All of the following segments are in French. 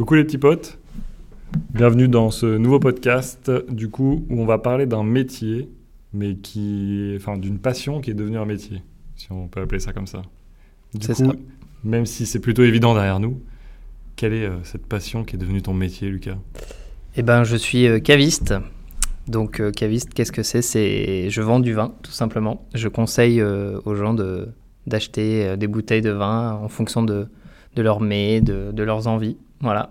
Coucou les petits potes, bienvenue dans ce nouveau podcast du coup où on va parler d'un métier, mais qui, enfin d'une passion qui est devenue un métier, si on peut appeler ça comme ça. Du coup, ça. même si c'est plutôt évident derrière nous, quelle est euh, cette passion qui est devenue ton métier, Lucas? Eh ben, je suis euh, caviste. Donc, euh, caviste, qu'est-ce que c'est? C'est je vends du vin, tout simplement. Je conseille euh, aux gens de d'acheter euh, des bouteilles de vin en fonction de, de leur mets, de, de leurs envies. Voilà,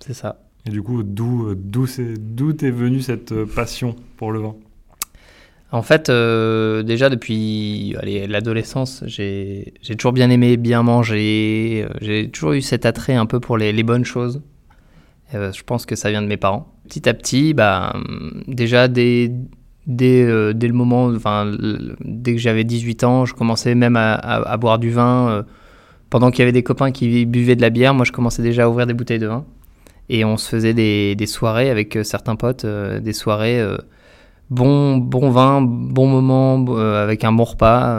c'est ça. Et du coup, d'où euh, d'où c'est d'où t'es venue cette euh, passion pour le vin? En fait, euh, déjà depuis l'adolescence, j'ai j'ai toujours bien aimé bien manger. J'ai toujours eu cet attrait un peu pour les, les bonnes choses. Euh, je pense que ça vient de mes parents. Petit à petit, bah, déjà dès, dès, euh, dès le moment, enfin, dès que j'avais 18 ans, je commençais même à, à- à boire du vin. Pendant qu'il y avait des copains qui buvaient de la bière, moi je commençais déjà à ouvrir des bouteilles de vin. Et on se faisait des, soirées avec euh, certains potes, euh, des soirées euh, bon, bon vin, bon moment, avec un bon repas.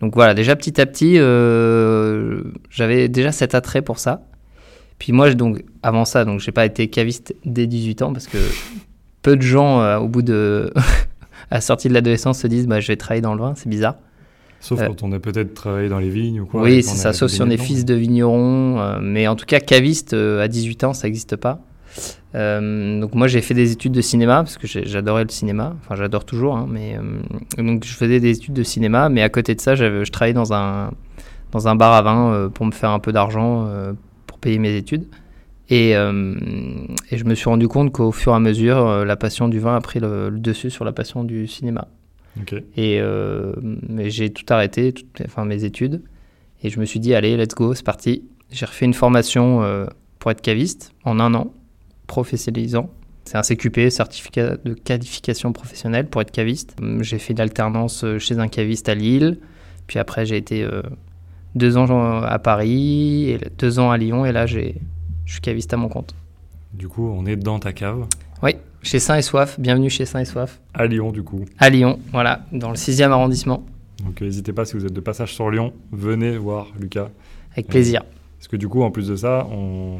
donc voilà, déjà petit à petit, j'avais déjà cet attrait pour ça. Puis moi, donc avant ça, donc j'ai pas été caviste dès 18 ans parce que peu de gens, au bout de à la sortie de l'adolescence, se disent bah, je vais travailler dans le vin, c'est bizarre. Sauf Euh, quand on a peut-être travaillé dans les vignes ou quoi. oui, c'est ça, sauf si on est fils de vigneron. euh, mais en tout cas, caviste euh, à 18 ans, ça n'existe pas. Euh, donc moi, j'ai fait des études de cinéma parce que j'adorais le cinéma. Enfin, j'adore toujours. hein, mais euh, donc je faisais des études de cinéma, mais à côté de ça, je travaillais dans un dans un bar à vin euh, pour me faire un peu d'argent pour payer mes études. Et, et je me suis rendu compte qu'au fur et à mesure, la passion du vin a pris le, le dessus sur la passion du cinéma. Et euh, mais j'ai tout arrêté, enfin mes études. Et je me suis dit, allez, let's go, c'est parti. J'ai refait une formation euh, pour être caviste en un an, professionnalisant. C'est un CQP, certificat de qualification professionnelle pour être caviste. J'ai fait l'alternance euh, chez un caviste à Lille. Puis après, j'ai été euh, deux ans à Paris, et deux ans à Lyon. Et là, je suis caviste à mon compte. Du coup, on est dans ta cave, Oui, chez Saint et Soif. Bienvenue chez Saint et Soif. à Lyon du coup. À Lyon, voilà, dans le 6e arrondissement. Donc euh, n'hésitez pas si vous êtes de passage sur Lyon, venez voir Lucas. Avec plaisir. Parce que du coup, en plus de ça, on...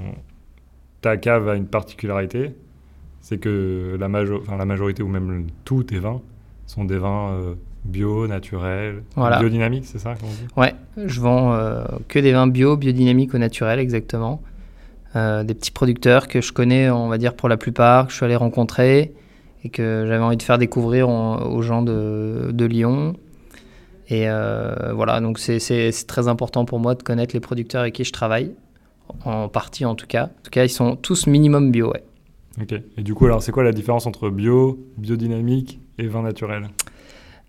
ta cave a une particularité, c'est que la, majo- enfin, la majorité ou même tous tes vins sont des vins euh, bio, naturels, Voilà. biodynamiques, c'est ça dit? Ouais, je vends euh, que des vins bio, biodynamiques au naturel, exactement. Euh, des petits producteurs que je connais, on va dire pour la plupart, que je suis allé rencontrer et que j'avais envie de faire découvrir en- aux gens de, de Lyon. Et euh, voilà, donc c'est très important pour moi de connaître les producteurs avec qui je travaille, en partie en tout cas. En tout cas, ils sont tous minimum bio, ouais. Ok. Et du coup, alors c'est quoi la différence entre bio, biodynamique et vin naturel?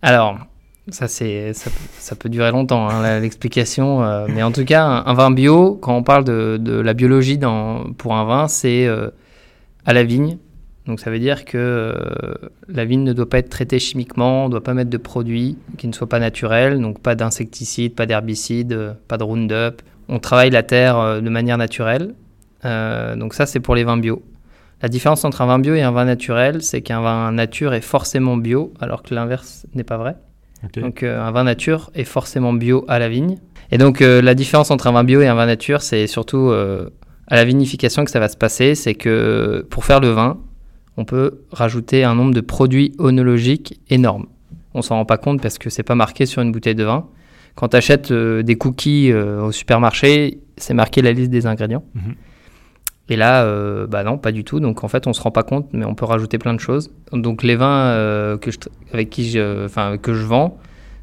Alors, ça, peut- durer longtemps, hein, l'explication. euh, mais en tout cas, un, vin bio, quand on parle de, la biologie pour un vin, c'est euh, à la vigne. Donc ça veut dire que euh, la vigne ne doit pas être traitée chimiquement, on ne doit pas mettre de produits qui ne soient pas naturels, donc pas d'insecticides, pas d'herbicides, pas de Roundup. On travaille la terre de manière naturelle. Donc ça, c'est pour les vins bio. La différence entre un vin bio et un vin naturel, c'est qu'un vin nature est forcément bio, alors que l'inverse n'est pas vrai. Donc euh, un vin nature est forcément bio à la vigne. Et donc euh, la différence entre un vin bio et un vin nature, c'est surtout euh, à la vinification que ça va se passer. C'est que pour faire le vin, on peut rajouter un nombre de produits onologiques énorme. On s'en rend pas compte parce que c'est pas marqué sur une bouteille de vin. Quand tu achètes des cookies euh, au supermarché, c'est marqué la liste des ingrédients. Mhm. Et là, euh, bah non, pas du tout. Donc en fait, on se rend pas compte, mais on peut rajouter plein de choses. Donc les vins euh, que je, avec qui je, enfin que je vends,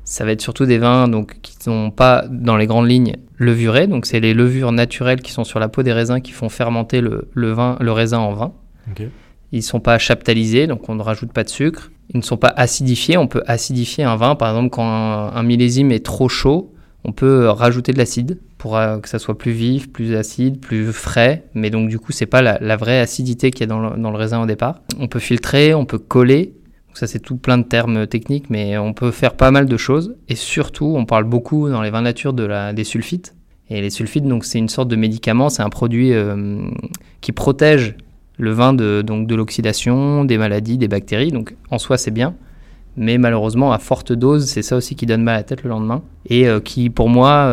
ça va être surtout des vins donc qui sont pas dans les grandes lignes levurés. Donc c'est les levures naturelles qui sont sur la peau des raisins qui font fermenter le, le vin, le raisin en vin. Ok. Ils ne sont pas chaptalisés, donc on ne rajoute pas de sucre. Ils ne sont pas acidifiés. On peut acidifier un vin, par exemple, quand un, un millésime est trop chaud, on peut rajouter de l'acide pour euh, que ça soit plus vif, plus acide, plus frais. Mais donc, du coup, c'est pas la, vraie acidité qu'il y a dans le, dans le raisin au départ. On peut filtrer, on peut coller. Donc ça, c'est tout plein de termes techniques, mais on peut faire pas mal de choses. Et surtout, on parle beaucoup dans les vins nature de la, des sulfites. Et les sulfites, donc, c'est une sorte de médicament. C'est un produit euh, qui protège le vin de, donc de l'oxydation, des maladies, des bactéries. Donc en soi, c'est bien. Mais malheureusement, à forte dose, c'est ça aussi qui donne mal à la tête le lendemain. Et euh, qui, pour moi,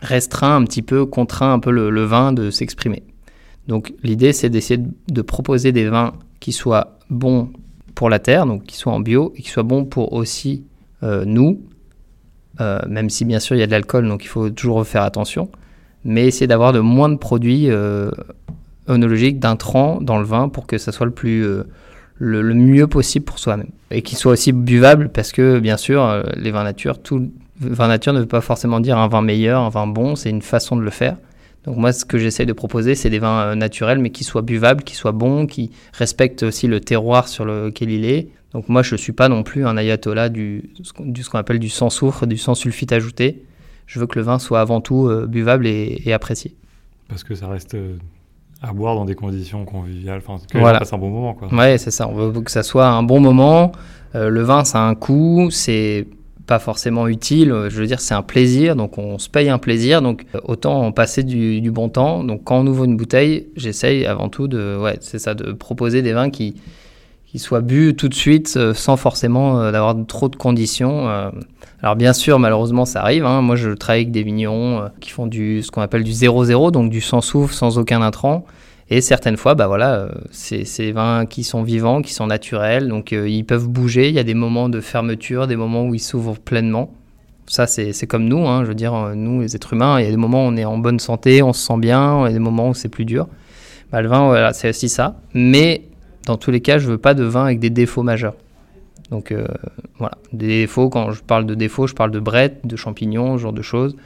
restreint un petit peu, contraint un peu le, vin de s'exprimer. Donc l'idée, c'est d'essayer de, proposer des vins qui soient bons pour la terre, donc qui soient en bio, et qui soient bons pour aussi euh, nous, euh, même si bien sûr il y a de l'alcool, donc il faut toujours faire attention, mais essayer d'avoir de moins de produits euh, onologiques, d'intrants dans le vin pour que ça soit le plus le, mieux possible pour soi-même et qu'il soit aussi buvable parce que bien sûr les vins nature, tout vin nature ne veut pas forcément dire un vin meilleur, un vin bon, c'est une façon de le faire. Donc moi, ce que j'essaie de proposer, c'est des vins euh, naturels, mais qui soient buvables, qui soient bons, qui respectent aussi le terroir sur lequel il est. Donc moi, je ne suis pas non plus un ayatollah du, du ce qu'on appelle du sans soufre, du sans sulfite ajouté. Je veux que le vin soit avant tout euh, buvable et, apprécié. Parce que ça reste euh, à boire dans des conditions conviviales, enfin, que voilà. passe un bon moment. Quoi. Ouais, c'est ça. On veut que ça soit un bon moment. le vin, ça a un coût. C'est pas forcément utile. Je veux dire, c'est un plaisir, donc on se paye un plaisir, donc autant en passer du, bon temps. Donc quand on ouvre une bouteille, j'essaye avant tout de, ouais, c'est ça, de proposer des vins qui, qui soient bu tout de suite euh, sans forcément euh, d'avoir trop de conditions. Euh. Alors bien sûr, malheureusement, ça arrive. Hein. Moi, je travaille avec des vignerons qui font du ce qu'on appelle du 0-0, donc du sans souffle, sans aucun intrant. Et certaines fois, bah voilà, euh, c'est ces vins qui sont vivants, qui sont naturels, donc euh, ils peuvent bouger. Il y a des moments de fermeture, des moments où ils s'ouvrent pleinement. Ça, c'est comme nous, hein, je veux dire, euh, nous les êtres humains, il y a des moments où on est en bonne santé, on se sent bien, il y a des moments où c'est plus dur. Bah, le vin, voilà, c'est aussi ça. Mais dans tous les cas, je veux pas de vin avec des défauts majeurs. Donc voilà, des défauts, quand je parle de défauts, je parle de brettes, de champignons, ce genre de choses.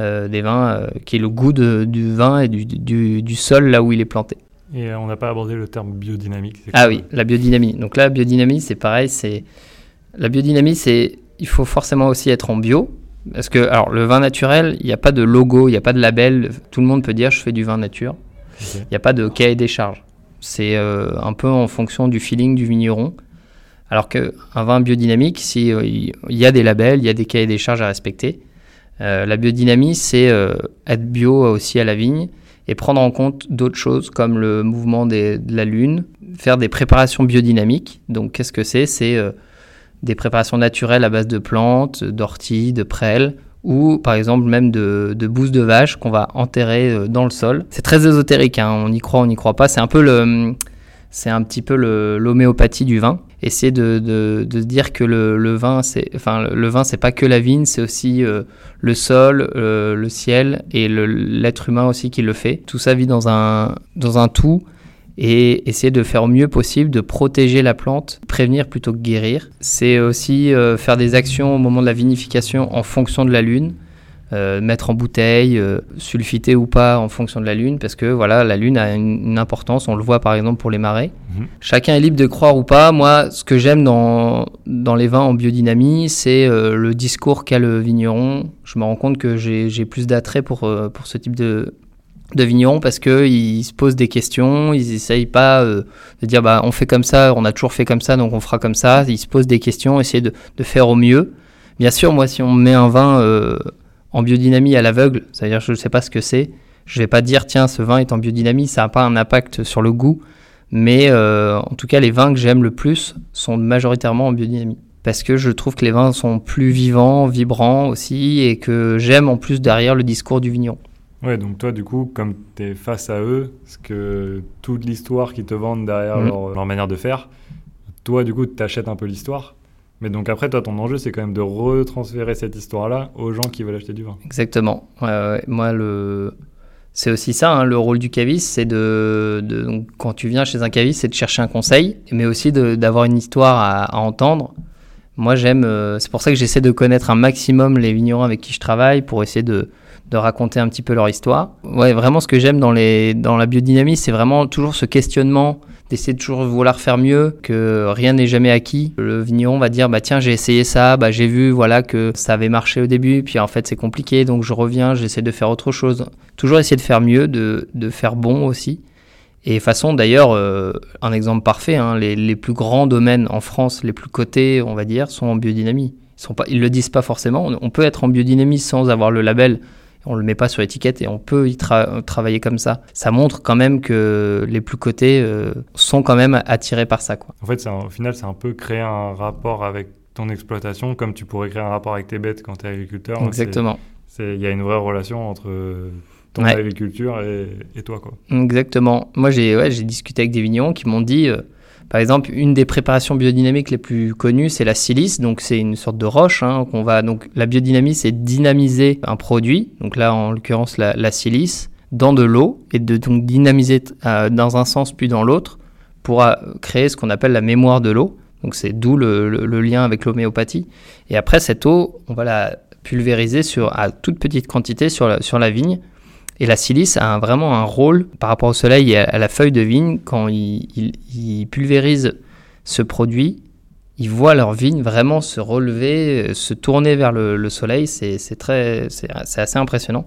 Euh, des vins euh, qui est le goût du vin et du, sol là où il est planté. Et euh, on n'a pas abordé le terme biodynamique. Ah oui, la biodynamie. Donc là, la biodynamie, c'est pareil. C'est la biodynamie, c'est il faut forcément aussi être en bio. Parce que alors le vin naturel, il n'y a pas de logo, il n'y a pas de label. Tout le monde peut dire je fais du vin nature. Il n'y a pas de cahier des charges. C'est un peu en fonction du feeling du vigneron. Alors qu'un vin biodynamique, si, il y a des labels, il y a des cahiers des charges à respecter. Euh, la biodynamie, c'est euh, être bio aussi à la vigne et prendre en compte d'autres choses comme le mouvement de la Lune, faire des préparations biodynamiques. Donc, qu'est-ce que c'est? C'est euh, des préparations naturelles à base de plantes, d'orties, de prêles, ou par exemple même de, de bousses de vache qu'on va enterrer dans le sol. C'est très ésotérique, hein. on y croit, on n'y croit pas. C'est un peu le, c'est un petit peu l'homéopathie du vin essayer de, de, de, dire que le, le vin, c'est, enfin, le vin, c'est pas que la vigne, c'est aussi euh, le sol, euh, le ciel et l'être humain aussi qui le fait. Tout ça vit dans un, dans un tout et essayer de faire au mieux possible de protéger la plante, prévenir plutôt que guérir. C'est aussi euh, faire des actions au moment de la vinification en fonction de la lune. Euh, mettre en bouteille, euh, sulfité ou pas en fonction de la lune, parce que voilà, la lune a une, importance, on le voit par exemple pour les marais. Mhm. Chacun est libre de croire ou pas. Moi, ce que j'aime dans, dans les vins en biodynamie, c'est euh, le discours qu'a le vigneron. Je me rends compte que j'ai plus d'attrait pour, pour ce type de, de vigneron parce qu'ils se posent des questions, ils n'essayent pas de dire bah, on fait comme ça, on a toujours fait comme ça, donc on fera comme ça. Ils se posent des questions, essayer de, de faire au mieux. Bien sûr, moi, si on met un vin en biodynamie à l'aveugle, c'est-à-dire je ne sais pas ce que c'est, je ne vais pas dire tiens ce vin est en biodynamie, ça n'a pas un impact sur le goût, mais euh, en tout cas les vins que j'aime le plus sont majoritairement en biodynamie. Parce que je trouve que les vins sont plus vivants, vibrants aussi, et que j'aime en plus derrière le discours du vigneron. Ouais, donc toi, du coup, comme tu es face à eux, ce que toute l'histoire qu'ils te vendent derrière mmh. leur, leur, manière de faire, toi, du coup, tu achètes un peu l'histoire mais donc après, toi, ton enjeu, c'est quand même de retransférer cette histoire-là aux gens qui veulent acheter du vin. Exactement. Moi, le... c'est aussi ça, hein, le rôle du caviste, c'est de, quand tu viens chez un caviste, c'est de chercher un conseil, mais aussi d'avoir une histoire à, entendre. Moi, j'aime, euh, c'est pour ça que j'essaie de connaître un maximum les vignerons avec qui je travaille pour essayer de, de raconter un petit peu leur histoire. Ouais, vraiment, ce que j'aime dans, les, dans la biodynamie, c'est vraiment toujours ce questionnement d'essayer de toujours vouloir faire mieux, que rien n'est jamais acquis. Le vigneron va dire bah tiens j'ai essayé ça, bah j'ai vu voilà que ça avait marché au début, puis en fait c'est compliqué donc je reviens, j'essaie de faire autre chose. Toujours essayer de faire mieux, de, de faire bon aussi. Et façon d'ailleurs, euh, un exemple parfait, hein, les, les, plus grands domaines en France, les plus cotés on va dire, sont en biodynamie. Ils ils le disent pas forcément. On peut être en biodynamie sans avoir le label on le met pas sur l'étiquette et on peut y travailler comme ça. Ça montre quand même que les plus cotés euh, sont quand même attirés par ça. Quoi. En fait, au final, c'est un peu créer un rapport avec ton exploitation, comme tu pourrais créer un rapport avec tes bêtes quand tu es agriculteur. Exactement. Il y a une vraie relation entre ton agriculture et, et, toi. Quoi. Exactement. Moi, j'ai ouais, discuté avec des vignerons qui m'ont dit, euh, par exemple, une des préparations biodynamiques les plus connues, c'est la silice. Donc, c'est une sorte de roche. Hein, qu'on va, donc, la biodynamie, c'est dynamiser un produit. Donc là, en l'occurrence, la, silice, dans de l'eau et de donc dynamiser euh, dans un sens puis dans l'autre pour euh, créer ce qu'on appelle la mémoire de l'eau. Donc, c'est d'où le, lien avec l'homéopathie. Et après, cette eau, on va la pulvériser sur, à toute petite quantité sur sur la vigne et la silice a vraiment un rôle par rapport au soleil et à la feuille de vigne. Quand ils, pulvérisent ce produit, ils voient leur vigne vraiment se relever, se tourner vers le, soleil. C'est assez impressionnant.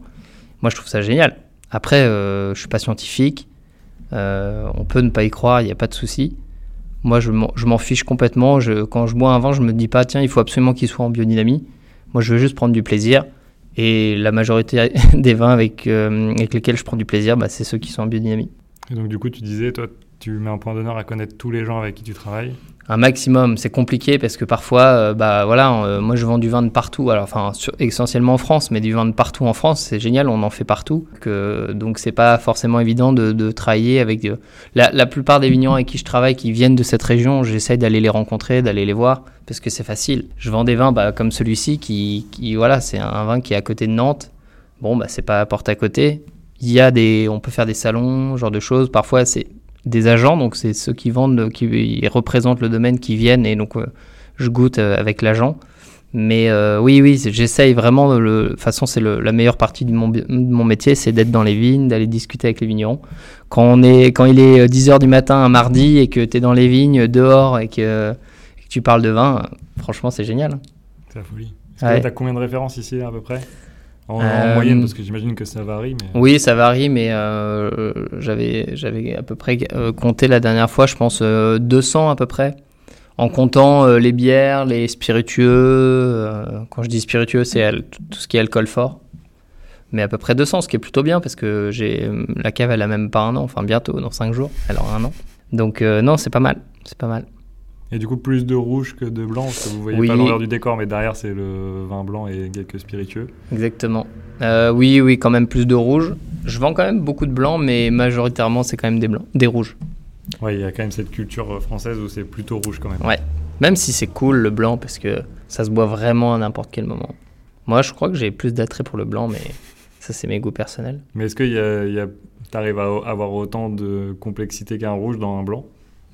Moi, je trouve ça génial. Après, euh, je suis pas scientifique. Euh, on peut ne pas y croire, il n'y a pas de souci. Moi, je m'en fiche complètement. Quand je bois un vin, je me dis pas, tiens, il faut absolument qu'il soit en biodynamie. Moi, je veux juste prendre du plaisir. Et la majorité des vins avec, euh, avec lesquels je prends du plaisir, bah, c'est ceux qui sont en biodynamie. Et donc du coup, tu disais, toi, tu mets un point d'honneur à connaître tous les gens avec qui tu travailles un maximum. C'est compliqué parce que parfois, euh, bah voilà, euh, moi je vends du vin de partout. Alors, enfin, essentiellement en France, mais du vin de partout en France, c'est génial, on en fait partout. Que, donc, c'est pas forcément évident de, travailler avec. Euh, la, plupart des vignerons avec qui je travaille, qui viennent de cette région, j'essaie d'aller les rencontrer, d'aller les voir parce que c'est facile. Je vends des vins bah, comme celui-ci qui, voilà, c'est un vin qui est à côté de Nantes. Bon, bah, c'est pas à porte à côté. Il y a des, on peut faire des salons, genre de choses. Parfois, c'est des agents, donc c'est ceux qui vendent, qui représentent le domaine, qui viennent, et donc euh, je goûte euh, avec l'agent. Mais euh, oui, oui, j'essaye vraiment. De le, de toute façon, c'est la meilleure partie de mon, mon métier, c'est d'être dans les vignes, d'aller discuter avec les vignerons. Quand, on est, quand il est 10h du matin un mardi et que tu es dans les vignes, dehors, et que, tu parles de vin, franchement, c'est génial. C'est la folie. Tu as combien de références ici à peu près? En, euh, moyenne, parce que j'imagine que ça varie. Mais... Oui, ça varie, mais euh, j'avais, j'avais à peu près euh, compté la dernière fois, je pense, 200 à peu près. En comptant les bières, les spiritueux. quand je dis spiritueux, c'est tout ce qui est alcool fort. Mais à peu près 200, ce qui est plutôt bien, parce que j'ai la cave, elle a même pas un an, enfin bientôt, dans 5 jours, elle aura un an. Donc non, c'est pas mal, c'est pas mal. Et du coup, plus de rouge que de blanc, parce que vous voyez pas l'envers du décor, mais derrière, c'est le vin blanc et quelques spiritueux. Exactement. Euh, oui, oui, quand même plus de rouge. Je vends quand même beaucoup de blanc, mais majoritairement, c'est quand même des blancs, des rouges. Ouais, il y a quand même cette culture française où c'est plutôt rouge quand même. Ouais, même si c'est cool le blanc, parce que ça se boit vraiment à n'importe quel moment. Moi, je crois que j'ai plus d'attrait pour le blanc, mais ça, c'est mes goûts personnels. Mais est-ce que y a, tu arrives à avoir autant de complexité qu'un rouge dans un blanc?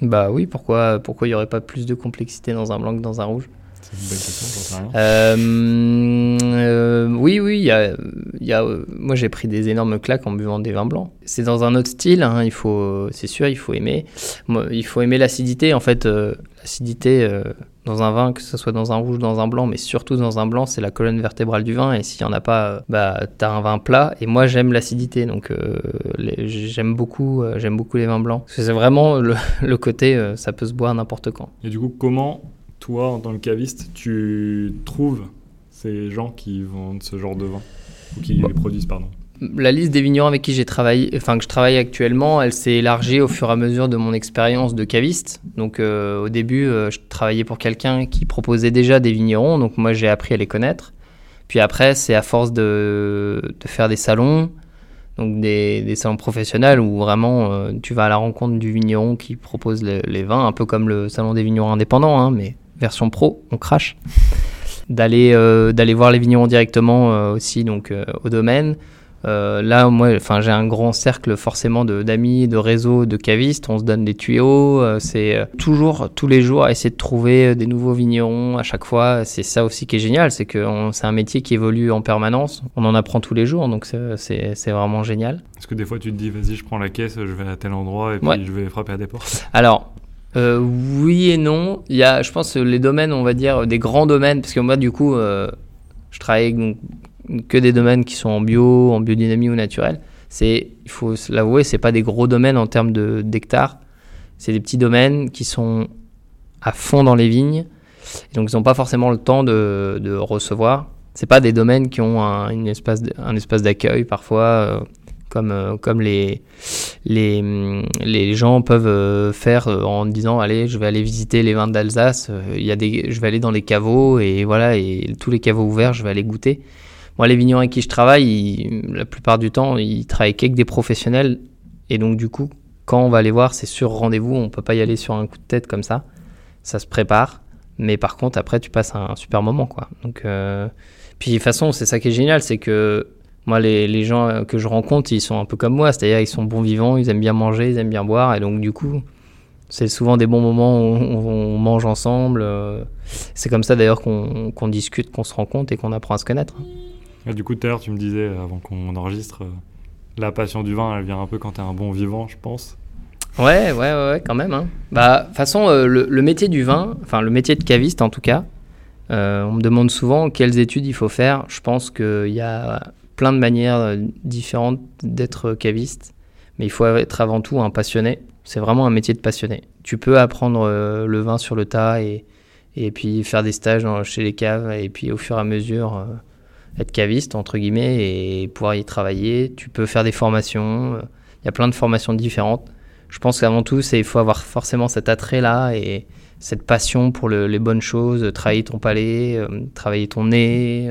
Bah oui, pourquoi pourquoi il n'y aurait pas plus de complexité dans un blanc que dans un rouge? C'est une bonne question, j'en sais rien. Euh, euh, oui, oui, y a, y a, moi j'ai pris des énormes claques en buvant des vins blancs. C'est dans un autre style, hein, il faut, c'est sûr, il faut aimer. il faut aimer l'acidité. En fait, euh, l'acidité, dans un vin, que ce soit dans un rouge, dans un blanc, mais surtout dans un blanc, c'est la colonne vertébrale du vin. Et s'il n'y en a pas, euh, bah, tu as un vin plat. Et moi, j'aime l'acidité. Donc, euh, j'aime beaucoup, euh, beaucoup les vins blancs. c'est vraiment le, le côté, ça peut se boire n'importe quand. Et du coup, comment, toi, en tant que caviste, tu trouves ces gens qui vendent ce genre de vin? Ou qui les produisent, pardon? La liste des vignerons avec qui j'ai travaillé, enfin que je travaille actuellement, elle s'est élargie au fur et à mesure de mon expérience de caviste. Donc euh, au début, euh, je travaillais pour quelqu'un qui proposait déjà des vignerons, donc moi j'ai appris à les connaître. Puis après, c'est à force de, faire des salons, donc des, salons professionnels où vraiment euh, tu vas à la rencontre du vigneron qui propose les vins, un peu comme le salon des vignerons indépendants, hein, mais version pro, on crache. D'aller d'aller voir les vignerons directement aussi donc au domaine euh, là, moi, enfin, j'ai un grand cercle forcément d'amis, de, réseaux, de cavistes. On se donne des tuyaux. Euh, c'est euh, toujours, tous les jours, essayer de trouver des nouveaux vignerons à chaque fois. C'est ça aussi qui est génial, c'est que c'est un métier qui évolue en permanence. On en apprend tous les jours, donc c'est vraiment génial. Est-ce que des fois tu te dis, vas-y, je prends la caisse, je vais à tel endroit et puis je vais frapper à des portes Alors, oui et non. Il y a, je pense, les domaines, on va dire, des grands domaines, parce que moi, du coup, je travaille que des domaines qui sont en bio, en biodynamie ou naturel. C'est, il faut l'avouer, c'est pas des gros domaines en termes de, d'hectares. C'est des petits domaines qui sont à fond dans les vignes. Donc, ils n'ont pas forcément le temps de, de recevoir. C'est pas des domaines qui ont un, espace, d'accueil parfois, euh, comme, euh, les, les gens peuvent euh, faire en disant allez, je vais aller visiter les vins d'Alsace. Il y a des, je vais aller dans les caveaux et voilà, et tous les caveaux ouverts, je vais aller goûter moi, les vignerons avec qui je travaille, la plupart du temps, ils travaillent qu'avec des professionnels. Et donc, du coup, quand on va les voir, c'est sur rendez-vous. On peut pas y aller sur un coup de tête comme ça. Ça se prépare. Mais par contre, après, tu passes un, super moment, quoi. Donc, euh, puis de toute façon, c'est ça qui est génial, c'est que moi, les, les, gens que je rencontre, ils sont un peu comme moi, c'est-à-dire ils sont bons vivants, ils aiment bien manger, ils aiment bien boire, et donc du coup, c'est souvent des bons moments où on, mange ensemble. Euh. C'est comme ça d'ailleurs qu'on discute, qu'on se rencontre et qu'on apprend à se connaître. Du coup, tout à l'heure, tu me disais, avant qu'on enregistre, euh, la passion du vin, elle vient un peu quand tu es un bon vivant, je pense. Ouais, ouais, ouais, quand même. Hein. Bah, de toute façon, euh, le, métier du vin, enfin le métier de caviste en tout cas, on me demande souvent quelles études il faut faire. Je pense qu'il y a plein de manières euh, différentes d'être caviste, mais il faut être avant tout un passionné. C'est vraiment un métier de passionné. Tu peux apprendre euh, le vin sur le tas et, et puis faire des stages chez les caves et puis au fur et à mesure euh, être caviste entre guillemets et pouvoir y travailler. Tu peux faire des formations. Il y a plein de formations différentes. Je pense qu'avant tout, il faut avoir forcément cet attrait là et cette passion pour les bonnes choses, travailler ton palais, travailler ton nez,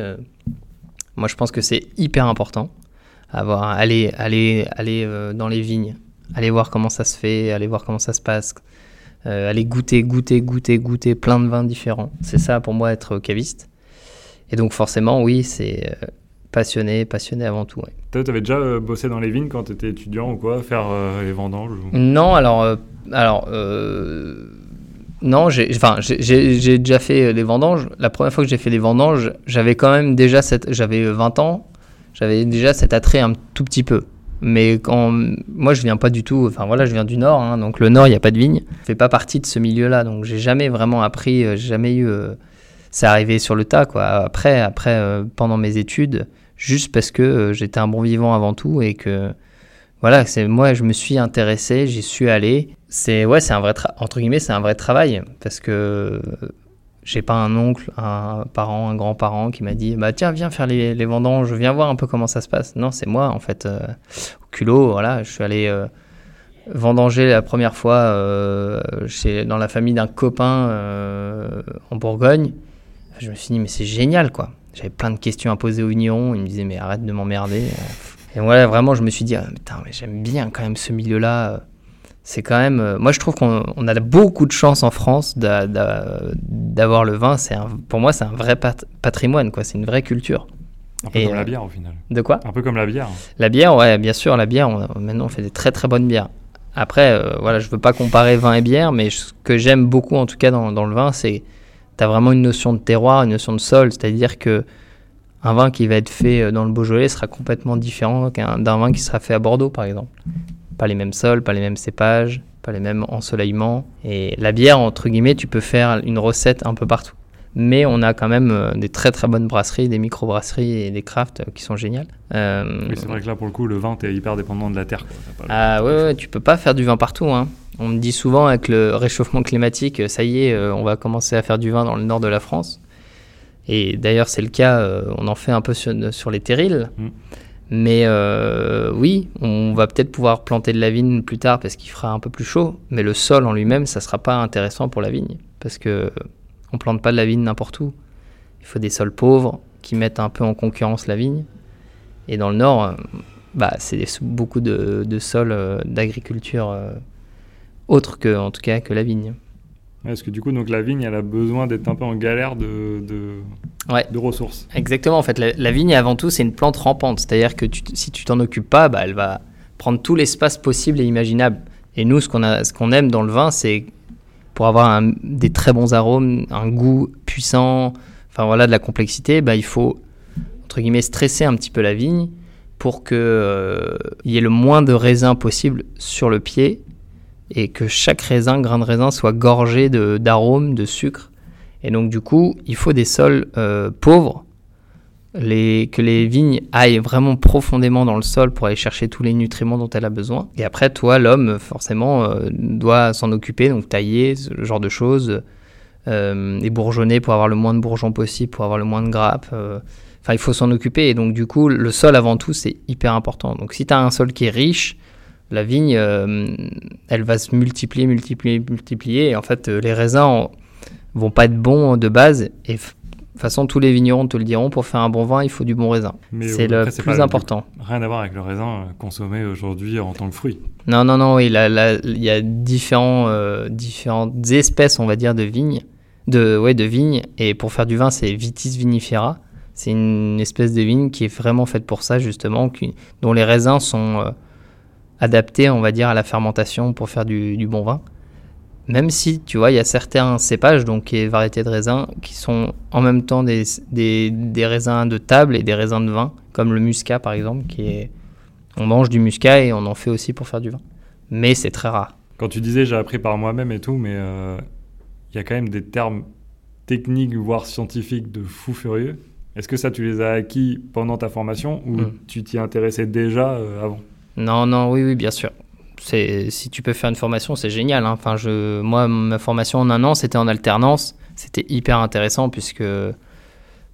moi, je pense que c'est hyper important. Avoir, aller aller, aller euh, dans les vignes, aller voir comment ça se fait, aller voir comment ça se passe, euh, aller goûter, goûter, goûter, goûter plein de vins différents. C'est ça pour moi être caviste. Et donc forcément, oui, c'est euh, passionné, passionné avant tout. Tu avais déjà bossé dans les vignes quand tu étais étudiant ou quoi, faire les vendanges Non, alors, alors non, j'ai enfin, déjà fait des vendanges. La première fois que j'ai fait des vendanges, j'avais quand même déjà cette, j'avais 20 ans, j'avais déjà cet attrait un tout petit peu. Mais quand moi je viens pas du tout, enfin voilà, je viens du nord, hein, donc le nord il n'y a pas de vignes. Je fais pas partie de ce milieu-là, donc j'ai jamais vraiment appris, euh, j'ai jamais eu, euh, c'est arrivé sur le tas quoi. Après, après euh, pendant mes études, juste parce que j'étais un bon vivant avant tout et que voilà, c'est moi je me suis intéressé, j'y suis allé. C'est ouais, c'est un vrai entre guillemets, c'est un vrai travail parce que j'ai pas un oncle, un parent, un grand-parent qui m'a dit bah tiens viens faire les, les, vendanges, viens voir un peu comment ça se passe. Non, c'est moi en fait euh, au culot, voilà, je suis allé euh, vendanger la première fois euh, chez dans la famille d'un copain en Bourgogne. Je me suis dit mais c'est génial quoi. J'avais plein de questions à poser au vigneron, il me disait mais arrête de m'emmerder. Et voilà, vraiment, je me suis dit, ah, mais j'aime bien quand même ce milieu-là. C'est quand même. Euh, moi, je trouve qu'on a beaucoup de chance en France d'avoir le vin. C'est pour moi, c'est un vrai patrimoine, quoi. C'est une vraie culture. Un peu comme la euh, bière au final. De quoi? Un peu comme la bière. La bière, ouais, bien sûr, la bière. maintenant, on fait des très très bonnes bières. Après, euh, voilà, je veux pas comparer vin et bière, mais ce que j'aime beaucoup en tout cas dans, dans le vin, c'est tu as vraiment une notion de terroir, une notion de sol, c'est-à-dire que un vin qui va être fait euh, dans le Beaujolais sera complètement différent d'un vin qui sera fait à Bordeaux, par exemple. Pas les mêmes sols, pas les mêmes cépages, pas les mêmes ensoleillements. Et la bière, entre guillemets, tu peux faire une recette un peu partout. Mais on a quand même euh, des très très bonnes brasseries, des micro-brasseries et des crafts euh, qui sont géniales. oui, c'est vrai que là, pour le coup, le vin, tu es hyper dépendant de la terre. Ah ouais, ouais, tu peux pas faire du vin partout. Hein. On me dit souvent avec le réchauffement climatique, ça y est, on va commencer à faire du vin dans le nord de la France. Et d'ailleurs, c'est le cas, euh, on en fait un peu sur, les terrils. Mm. Mais euh, oui, on va peut-être pouvoir planter de la vigne plus tard parce qu'il fera un peu plus chaud. Mais le sol en lui-même, ça ne sera pas intéressant pour la vigne. Parce que on plante pas de la vigne n'importe où. Il faut des sols pauvres qui mettent un peu en concurrence la vigne. Et dans le nord, euh, bah, c'est beaucoup de, de sols d'agriculture autres que, en tout cas, que la vigne. Est-ce que du coup, donc, la vigne, elle a besoin d'être un peu en galère de, de, ressources. Exactement. En fait, la, vigne, avant tout, c'est une plante rampante. C'est-à-dire que si tu t'en occupes pas, bah, elle va prendre tout l'espace possible et imaginable. Et nous, ce qu'on qu'on aime dans le vin, c'est pour avoir des très bons arômes, un goût puissant, enfin voilà, de la complexité, bah, il faut, entre guillemets, stresser un petit peu la vigne pour qu'il euh, y ait le moins de raisins possible sur le pied et que chaque raisin, grain de raisin, soit gorgé d'arômes, de, sucre. Et donc du coup, il faut des sols euh, pauvres, que les vignes aillent vraiment profondément dans le sol pour aller chercher tous les nutriments dont elle a besoin. Et après, toi, l'homme, forcément, euh, doit s'en occuper, donc tailler, ce genre de choses, euh, et bourgeonner pour avoir le moins de bourgeons possible, pour avoir le moins de grappes. Enfin, il faut s'en occuper. Et donc du coup, le sol, avant tout, c'est hyper important. Donc si tu as un sol qui est riche, la vigne, euh, elle va se multiplier, multiplier, multiplier. Et en fait, euh, les raisins vont pas être bons de base. Et façon, tous les vignerons te le diront, pour faire un bon vin, il faut du bon raisin. C'est euh, le plus pas- important. Rien à voir avec le raisin consommé aujourd'hui en tant que fruit. Non, non, non, là, il y a différents, euh, différentes espèces, on va dire, de vignes. De, ouais, de vignes. Et pour faire du vin, c'est Vitis vinifera. C'est une espèce de vigne qui est vraiment faite pour ça, justement, qui- dont les raisins sont euh, adaptés, on va dire, à la fermentation pour faire du, du bon vin. Même si, tu vois, il y a certains cépages, donc est variétés de raisins, qui sont en même temps des, des, des raisins de table et des raisins de vin, comme le muscat, par exemple, qui est... On mange du muscat et on en fait aussi pour faire du vin. Mais c'est très rare. Quand tu disais j'ai appris par moi-même et tout, mais euh, il y a quand même des termes techniques, voire scientifiques de fou furieux. Est-ce que ça, tu les as acquis pendant ta formation ou Mm. tu t'y intéressais déjà euh, avant? Non, non, oui, oui, bien sûr. Si tu peux faire une formation, c'est génial. hein. Enfin, je, moi, ma formation en un an, c'était en alternance. C'était hyper intéressant puisque,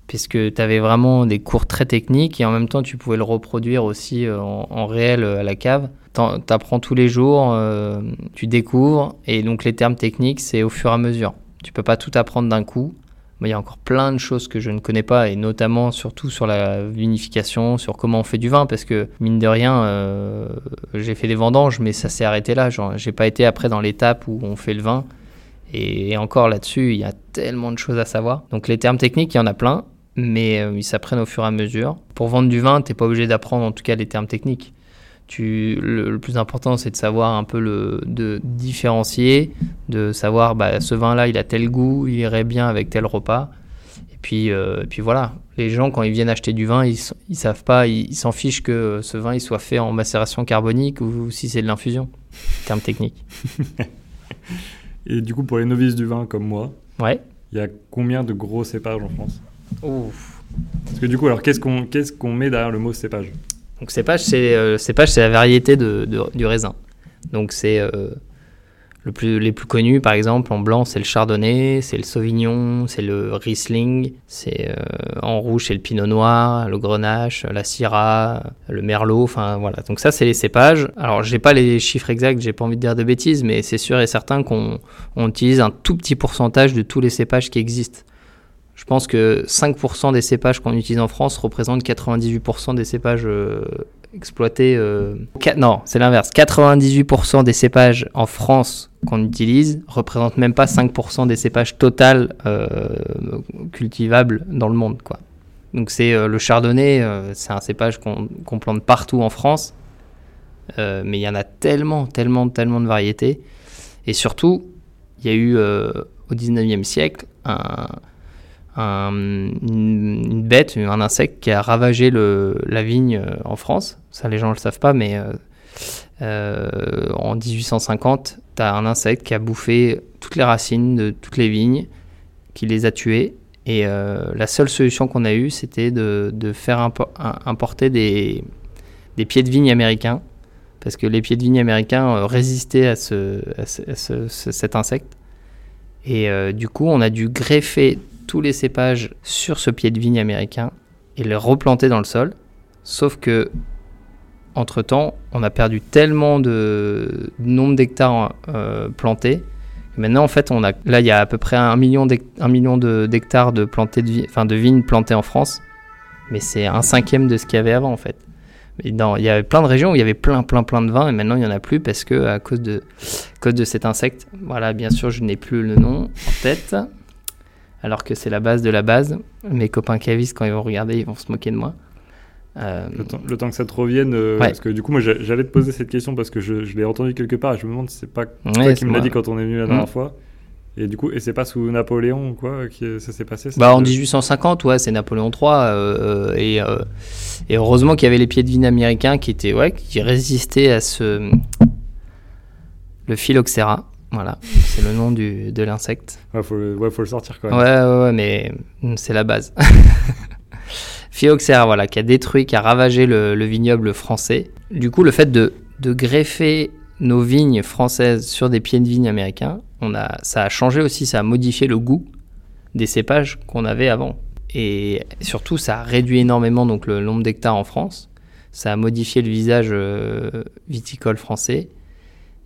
puisque tu avais vraiment des cours très techniques et en même temps, tu pouvais le reproduire aussi euh, en, en réel euh, à la cave. Tu apprends tous les jours, euh, tu découvres et donc les termes techniques, c'est au fur et à mesure. Tu peux pas tout apprendre d'un coup. Il y a encore plein de choses que je ne connais pas, et notamment surtout sur la vinification, sur comment on fait du vin, parce que mine de rien, euh, j'ai fait des vendanges, mais ça s'est arrêté là. J'ai pas été après dans l'étape où on fait le vin. Et encore là-dessus, il y a tellement de choses à savoir. Donc les termes techniques, il y en a plein, mais euh, ils s'apprennent au fur et à mesure. Pour vendre du vin, t'es pas obligé d'apprendre en tout cas les termes techniques. Tu, le, le plus important, c'est de savoir un peu le, de différencier, de savoir bah, ce vin-là, il a tel goût, il irait bien avec tel repas. Et puis, euh, et puis voilà, les gens quand ils viennent acheter du vin, ils, ils savent pas, ils s'en fichent que ce vin il soit fait en macération carbonique ou, si c'est de l'infusion. Terme technique. Et du coup, pour les novices du vin comme moi, Ouais. il y a combien de gros cépages en France? Ouf. Parce que du coup, alors qu'est-ce qu'on qu'est-ce qu'on met derrière le mot cépage? Donc cépage, c'est euh, c'est la variété de, du raisin. Donc c'est euh, le plus, les plus connus, par exemple, en blanc, c'est le chardonnay, c'est le sauvignon, c'est le riesling, c'est euh, en rouge, c'est le pinot noir, le grenache, la syrah, le merlot, enfin voilà. Donc ça, c'est les cépages. Alors j'ai pas les chiffres exacts, j'ai pas envie de dire de bêtises, mais c'est sûr et certain qu'on on utilise un tout petit pourcentage de tous les cépages qui existent. Je pense que 5% des cépages qu'on utilise en France représentent 98% des cépages euh, exploités. euh, non, c'est l'inverse. 98% des cépages en France qu'on utilise représentent même pas 5% des cépages total euh, cultivables dans le monde. Donc c'est le chardonnay, c'est un cépage qu'on plante partout en France. Mais il y en a tellement, tellement, tellement de variétés. Et surtout, il y a eu au 19e siècle un, un- une, bête, un insecte qui a ravagé la vigne euh, en France. Ça, les gens ne le savent pas, mais euh, euh, en 1850, tu as un insecte qui a bouffé toutes les racines de toutes les vignes, qui les a tuées. Et la seule solution qu'on a eue, c'était de, faire importer des, pieds de vigne américains, parce que les pieds de vigne américains résistaient à, ce, à ce- à ce- ce- cet insecte. Et du coup, on a dû greffer tous les cépages sur ce pied de vigne américain et les replanter dans le sol. Sauf que, entre-temps, on a perdu tellement de nombre d'hectares euh, plantés. Maintenant, en fait, on a, là, il y a à peu près un million d'hectares de, plantés de, enfin, de vignes plantées en France. Mais c'est un cinquième de ce qu'il y avait avant, en fait. Dans- il y avait plein de régions où il y avait plein, plein, plein de vins, et maintenant il n'y en a plus parce que à cause de, à cause de cet insecte. Voilà, bien sûr, je n'ai plus le nom en tête, alors que c'est la base de la base. Mes copains cavistes, quand ils vont regarder, ils vont se moquer de moi. Euh, le temps, le temps que ça te revienne, euh, Ouais. parce que du coup, moi, j'a- j'allais te poser cette question parce que je, je l'ai entendu quelque part et je me demande si c'est pas toi ouais, qui me l'as dit quand on est venu la dernière Mm. fois. Et du coup, et c'est pas sous Napoléon ou quoi que ça s'est passé ça Bah, en de- 1850, ouais, c'est Napoléon III. euh, et, et heureusement qu'il y avait les pieds de vigne américains qui, étaient, ouais, qui résistaient à ce. Le phylloxéra. Voilà, c'est le nom du, de l'insecte. Ouais, faut, le- ouais, faut le sortir quand même. Ouais, ouais, ouais, mais mm, c'est la base. Phylloxéra, voilà, qui a détruit, qui a ravagé le, le vignoble français. Du coup, le fait de, de greffer nos vignes françaises sur des pieds de vigne américains, on a, ça a changé aussi, ça a modifié le goût des cépages qu'on avait avant. Et surtout, ça a réduit énormément donc, le nombre d'hectares en France. Ça a modifié le visage euh, viticole français.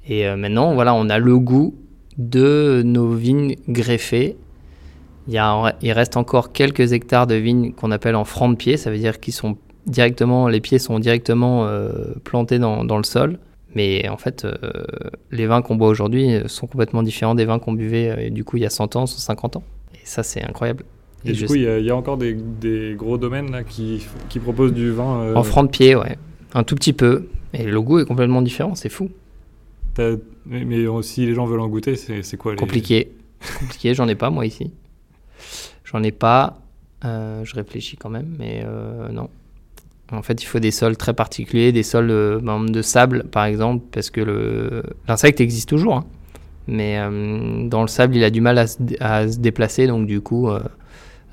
Et euh, maintenant, voilà, on a le goût de nos vignes greffées Il, y a, il reste encore quelques hectares de vignes qu'on appelle en franc de pied, ça veut dire qu'ils sont directement, les pieds sont directement euh, plantés dans, dans, le sol. Mais en fait, euh, les vins qu'on boit aujourd'hui sont complètement différents des vins qu'on buvait euh, du coup il y a 100 ans, 150 ans. Et ça, c'est incroyable. Et, et du coup, il y, y, a encore des, des, gros domaines là, qui, qui proposent du vin. En franc de pied, ouais. Un tout petit peu. Et le goût est complètement différent, c'est fou. Mais si les gens veulent en goûter, c'est quoi les... Compliqué. compliqué, j'en ai pas moi ici. J'en ai pas. Euh, je réfléchis quand même, mais euh, non. En fait, il faut des sols très particuliers, des sols euh, de sable, par exemple, parce que l'insecte existe toujours. Hein. Mais dans le sable, il a du mal à se, déplacer, donc du coup,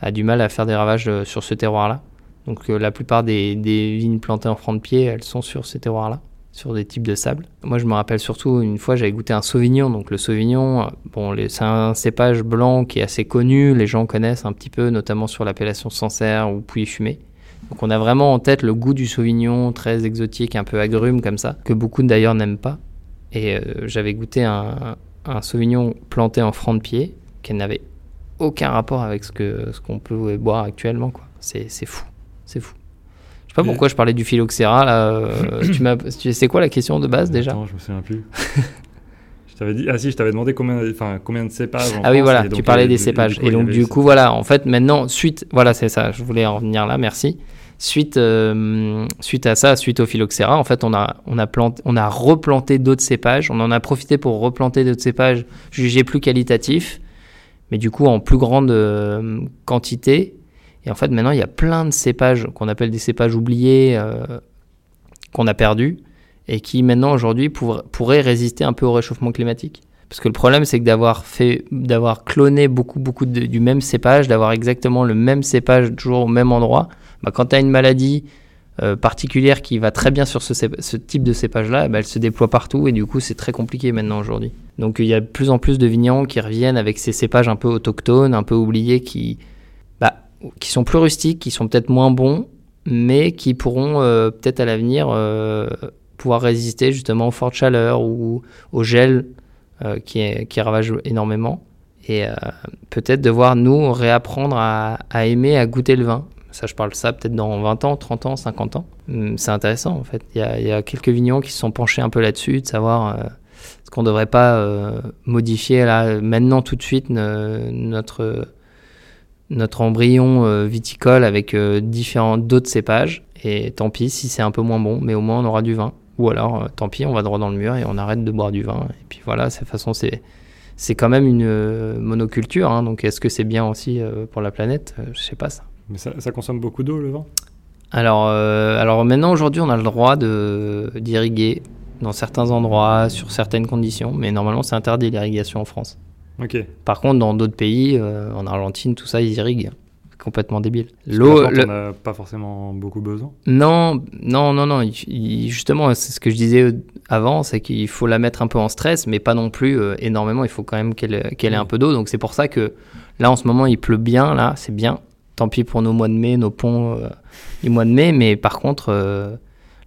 a du mal à faire des ravages sur ce terroir-là. Donc la plupart des, des, vignes plantées en franc de pied, elles sont sur ces terroirs-là sur des types de sable. Moi, je me rappelle surtout une fois, j'avais goûté un Sauvignon. Donc, le Sauvignon, bon, c'est un cépage blanc qui est assez connu. Les gens connaissent un petit peu, notamment sur l'appellation Sancerre ou Pouilly Fumé. Donc, on a vraiment en tête le goût du Sauvignon, très exotique, un peu agrume comme ça, que beaucoup d'ailleurs n'aiment pas. Et euh, j'avais goûté un, un, Sauvignon planté en franc de pied, qui n'avait aucun rapport avec ce ce qu'on peut boire actuellement. C'est fou, c'est fou. Je sais pas pourquoi je parlais du phylloxéra là. Euh, tu m'as, c'est quoi la question de base déjà? Non, je me souviens plus. je t'avais dit, ah si, je t'avais demandé combien, enfin combien de cépages. En ah oui, voilà, tu parlais des cépages. Et donc du coup, voilà, en fait, maintenant, suite, voilà, c'est ça. Je voulais en venir là, merci. Suite, euh, suite à ça, suite au phylloxéra, en fait, on a, on a, planté, on a replanté d'autres cépages. On en a profité pour replanter d'autres cépages jugés plus qualitatifs, mais du coup en plus grande euh, quantité et en fait, maintenant, il y a plein de cépages qu'on appelle des cépages oubliés, euh, qu'on a perdus, et qui maintenant, aujourd'hui, pour, pourraient résister un peu au réchauffement climatique. Parce que le problème, c'est que d'avoir fait, d'avoir cloné beaucoup, beaucoup du même cépage, d'avoir exactement le même cépage toujours au même endroit, bah, quand tu as une maladie euh, particulière qui va très bien sur ce, ce type de cépage-là, bah, elle se déploie partout et du coup, c'est très compliqué maintenant aujourd'hui. Donc, il y a de plus en plus de vignerons qui reviennent avec ces cépages un peu autochtones, un peu oubliés, qui, qui sont plus rustiques, qui sont peut-être moins bons, mais qui pourront euh, peut-être à l'avenir euh, pouvoir résister justement aux fortes chaleurs ou au gel euh, qui, est, qui, ravage énormément. Et euh, peut-être devoir nous réapprendre à, aimer, à goûter le vin. Ça, je parle ça peut-être dans 20 ans, 30 ans, 50 ans. Hum, c'est intéressant en fait. Il y, a, il y, a, quelques vignons qui se sont penchés un peu là-dessus, de savoir ce qu'on ne devrait pas modifier là, maintenant tout de suite notre notre embryon euh, viticole avec euh, différents d'autres cépages. Et tant pis si c'est un peu moins bon, mais au moins on aura du vin. Ou alors, euh, tant pis, on va droit dans le mur et on arrête de boire du vin. Et puis voilà, de toute façon, c'est c'est quand même une monoculture. Hein, donc est-ce que c'est bien aussi pour la planète? Je sais pas ça. Mais ça, ça consomme beaucoup d'eau le vin? Alors, alors maintenant, aujourd'hui, on a le droit d'irriguer dans certains endroits, sur certaines conditions, mais normalement, c'est interdit l'irrigation en France. Okay. Par contre, dans d'autres pays, euh, en Argentine, tout ça, ils irriguent. Complètement débile. L'eau, on n'a pas forcément beaucoup besoin. Non, non, non, non. Il, justement, c'est ce que je disais avant, c'est qu'il faut la mettre un peu en stress, mais pas non plus euh, énormément. Il faut quand même qu'elle qu ait un peu d'eau. Donc c'est pour ça que là, en ce moment, il pleut bien. Là, c'est bien. Tant pis pour nos mois de mai, nos ponts euh, du mois de mai. Mais par contre, euh,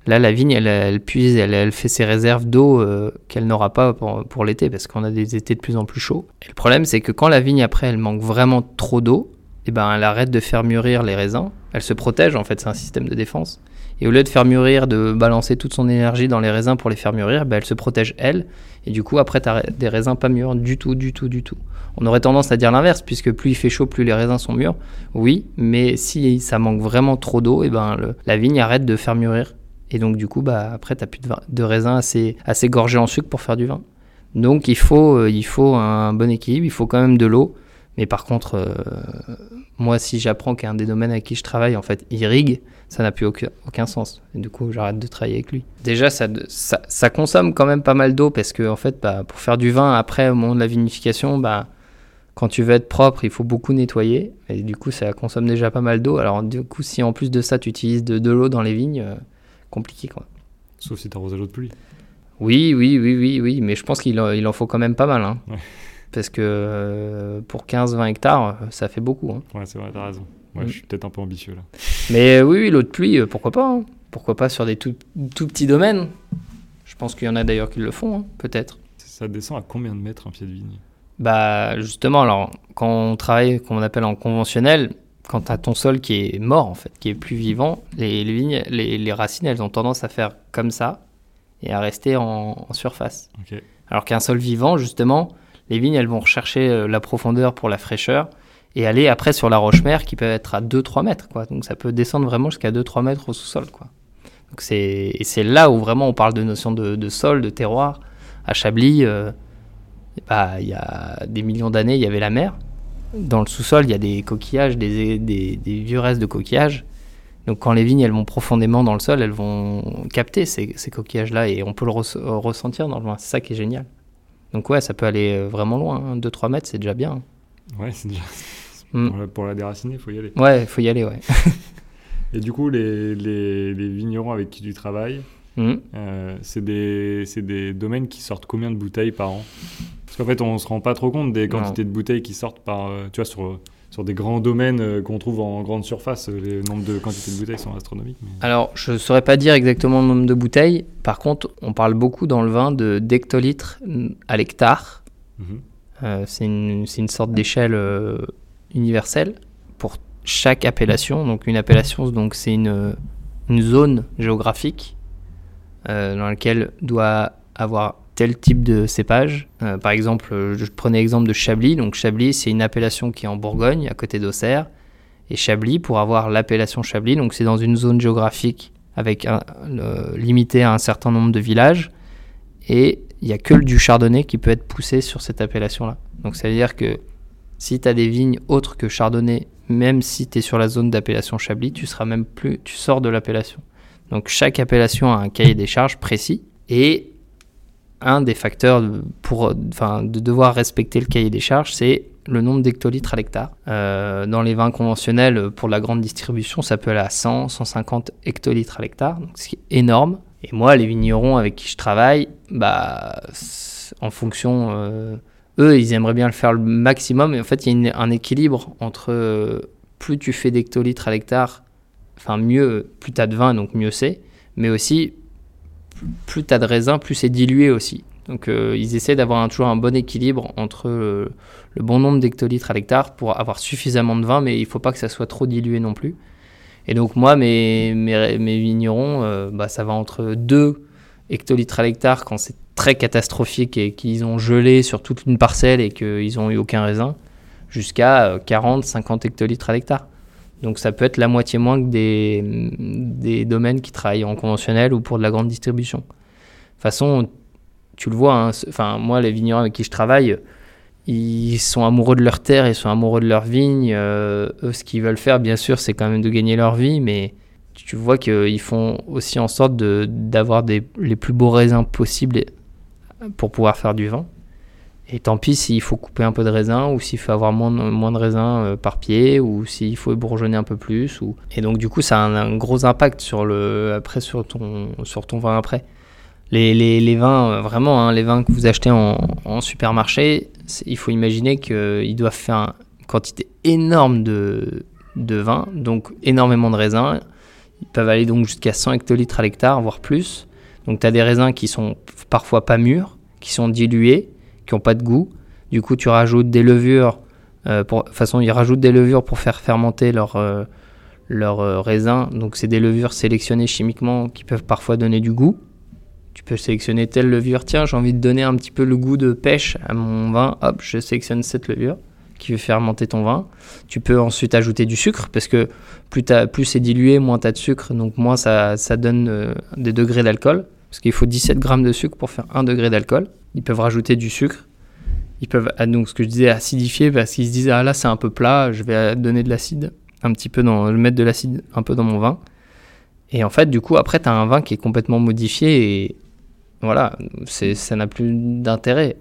Là, la vigne, elle, puise, elle, elle, fait ses réserves d'eau euh, qu'elle n'aura pas pour, l'été, parce qu'on a des étés de plus en plus chauds. Et le problème, c'est que quand la vigne, après, elle manque vraiment trop d'eau, eh ben, elle arrête de faire mûrir les raisins. Elle se protège, en fait, c'est un système de défense. Et au lieu de faire mûrir, de balancer toute son énergie dans les raisins pour les faire mûrir, ben, elle se protège, elle. Et du coup, après, tu as des raisins pas mûrs du tout, du tout, du tout. On aurait tendance à dire l'inverse, puisque plus il fait chaud, plus les raisins sont mûrs. Oui, mais si ça manque vraiment trop d'eau, eh ben, la vigne arrête de faire mûrir et donc, du coup, bah, après, tu n'as plus de, de raisin assez, assez gorgé en sucre pour faire du vin. Donc, il faut, euh, il faut un bon équilibre, il faut quand même de l'eau. Mais par contre, euh, moi, si j'apprends qu'un des domaines avec qui je travaille, en fait, irrigue, ça n'a plus aucun, aucun, sens. Et du coup, j'arrête de travailler avec lui. Déjà, ça, ça, ça consomme quand même pas mal d'eau parce que, en fait, bah, pour faire du vin, après, au moment de la vinification, bah, quand tu veux être propre, il faut beaucoup nettoyer. Et du coup, ça consomme déjà pas mal d'eau. Alors, du coup, si en plus de ça, tu utilises de, de l'eau dans les vignes, compliqué. Quoi. Sauf si tu arroses à l'eau de pluie. Oui, oui, oui, oui, oui, mais je pense qu'il il en faut quand même pas mal. Hein. Ouais. Parce que euh, pour 15-20 hectares, ça fait beaucoup. Hein. Ouais, c'est vrai, t'as raison. Ouais, mm. Je suis peut-être un peu ambitieux là. Mais euh, oui, oui l'eau de pluie, euh, pourquoi pas hein. Pourquoi pas sur des tout, tout petits domaines Je pense qu'il y en a d'ailleurs qui le font, hein, peut-être. Ça descend à combien de mètres un pied de vigne? Bah justement, alors quand on travaille, qu'on appelle en conventionnel, quand tu as ton sol qui est mort en fait, qui est plus vivant, les, les vignes, les, les racines, elles ont tendance à faire comme ça et à rester en, en surface. Alors qu'un sol vivant, justement, les vignes, elles vont rechercher euh, la profondeur pour la fraîcheur et aller après sur la roche-mère qui peut être à 2-3 mètres. Quoi. Donc ça peut descendre vraiment jusqu'à 2-3 mètres au sous-sol. Quoi. Donc c'est, et c'est là où vraiment on parle de notion de, de sol, de terroir. À Chablis, euh, bah, il y a des millions d'années, il y avait la mer. Dans le sous-sol, il y a des coquillages, des, des, des vieux restes de coquillages. Donc quand les vignes elles vont profondément dans le sol, elles vont capter ces, ces coquillages-là et on peut le res- ressentir dans le vin. C'est ça qui est génial. Donc ouais, ça peut aller euh, vraiment loin. 2-3 mètres, c'est déjà bien. Ouais, c'est déjà. Mm. Pour, la, pour la déraciner, il faut y aller. Ouais, faut y aller, ouais. Et du coup, les, les, les vignerons avec qui tu travailles, Mhm. euh, c'est des, c'est des domaines qui sortent combien de bouteilles par an? Parce qu'en fait, on se rend pas trop compte des quantités de bouteilles qui sortent par. euh, tu vois, sur, sur des grands domaines euh, qu'on trouve en grande surface, euh, les nombres de quantités de bouteilles sont astronomiques. mais- Alors, je ne saurais pas dire exactement le nombre de bouteilles. Par contre, on parle beaucoup dans le vin de d'hectolitres à l'hectare. Mhm. Euh, c'est une, sorte d'échelle euh, universelle pour chaque appellation. Donc une appellation, donc c'est une, une zone géographique euh, dans laquelle doit avoir type de cépage. Euh, par exemple, euh, je prenais l'exemple de Chablis. Donc Chablis, c'est une appellation qui est en Bourgogne, à côté d'Auxerre. Et Chablis, pour avoir l'appellation Chablis, donc c'est dans une zone géographique avec un, le- limité à un certain nombre de villages. Et il n'y a que du chardonnay qui peut être poussé sur cette appellation-là. Donc ça veut dire que si tu as des vignes autres que chardonnay, même si tu es sur la zone d'appellation Chablis, tu seras même plus, tu sors de l'appellation. Donc chaque appellation a un cahier des charges précis et un des facteurs pour, de devoir respecter le cahier des charges, c'est le nombre d'hectolitres à l'hectare. Euh, dans les vins conventionnels, pour la grande distribution, ça peut aller à 100, 150 hectolitres à l'hectare, ce qui est énorme. Et moi, les vignerons avec qui je travaille, bah, en fonction, euh, eux, ils aimeraient bien le faire le maximum. Mais en fait, il y a un équilibre entre euh, plus tu fais d'hectolitres à l'hectare, enfin mieux, plus tu as de vin, donc mieux c'est. Mais aussi, plus tu as de raisin, plus c'est dilué aussi. Donc euh, ils essaient d'avoir un- toujours un bon équilibre entre euh, le bon nombre d'hectolitres à l'hectare pour avoir suffisamment de vin, mais il faut pas que ça soit trop dilué non plus. Et donc moi, mes vignerons, euh, bah, ça va entre 2 hectolitres à l'hectare quand c'est très catastrophique et qu'ils ont gelé sur toute une parcelle et qu'ils n'ont eu aucun raisin, jusqu'à 40-50 hectolitres à l'hectare. Donc ça peut être la moitié moins que des, des domaines qui travaillent en conventionnel ou pour de la grande distribution. De toute façon, tu le vois, hein, moi, les vignerons avec qui je travaille, ils sont amoureux de leur terre, ils sont amoureux de leur vigne. euh, eux, ce qu'ils veulent faire, bien sûr, c'est quand même de gagner leur vie, mais tu vois qu'ils font aussi en sorte d'avoir les plus beaux raisins possibles pour pouvoir faire du vin. Et tant pis s'il faut couper un peu de raisin, ou s'il faut avoir moins, de- moins de raisins euh, par pied, ou s'il faut bourgeonner un peu plus. Ou... Et donc du coup, ça a un, gros impact sur le, après, sur, ton, sur ton vin après. Les, les, les vins, euh, vraiment, hein, les vins que vous achetez en, supermarché, il faut imaginer qu'ils doivent faire une quantité énorme de, de vin, donc énormément de raisins. Ils peuvent aller donc jusqu'à 100 hectolitres à l'hectare, voire plus. Donc tu as des raisins qui sont parfois pas mûrs, qui sont dilués, qui pas de goût. Du coup, tu rajoutes des levures. euh, pour, de toute façon, ils rajoutent des levures pour faire fermenter leur, euh, leur euh, raisin. Donc, c'est des levures sélectionnées chimiquement qui peuvent parfois donner du goût. Tu peux sélectionner telle levure. Tiens, j'ai envie de donner un petit peu le goût de pêche à mon vin. Hop, je sélectionne cette levure qui veut faire monter ton vin. Tu peux ensuite ajouter du sucre parce que plus, plus c'est dilué, moins tu as de sucre. Donc, moins ça, ça donne euh, des degrés d'alcool. Parce qu'il faut 17 grammes de sucre pour faire 1 degré d'alcool. Ils peuvent rajouter du sucre. Ils peuvent, ah, donc ce que je disais, acidifier parce qu'ils se disent, ah là c'est un peu plat, je vais donner de l'acide, un petit peu dans, mettre de l'acide un peu dans mon vin. Et en fait, du coup, après, tu as un vin qui est complètement modifié et voilà, ça n'a plus d'intérêt.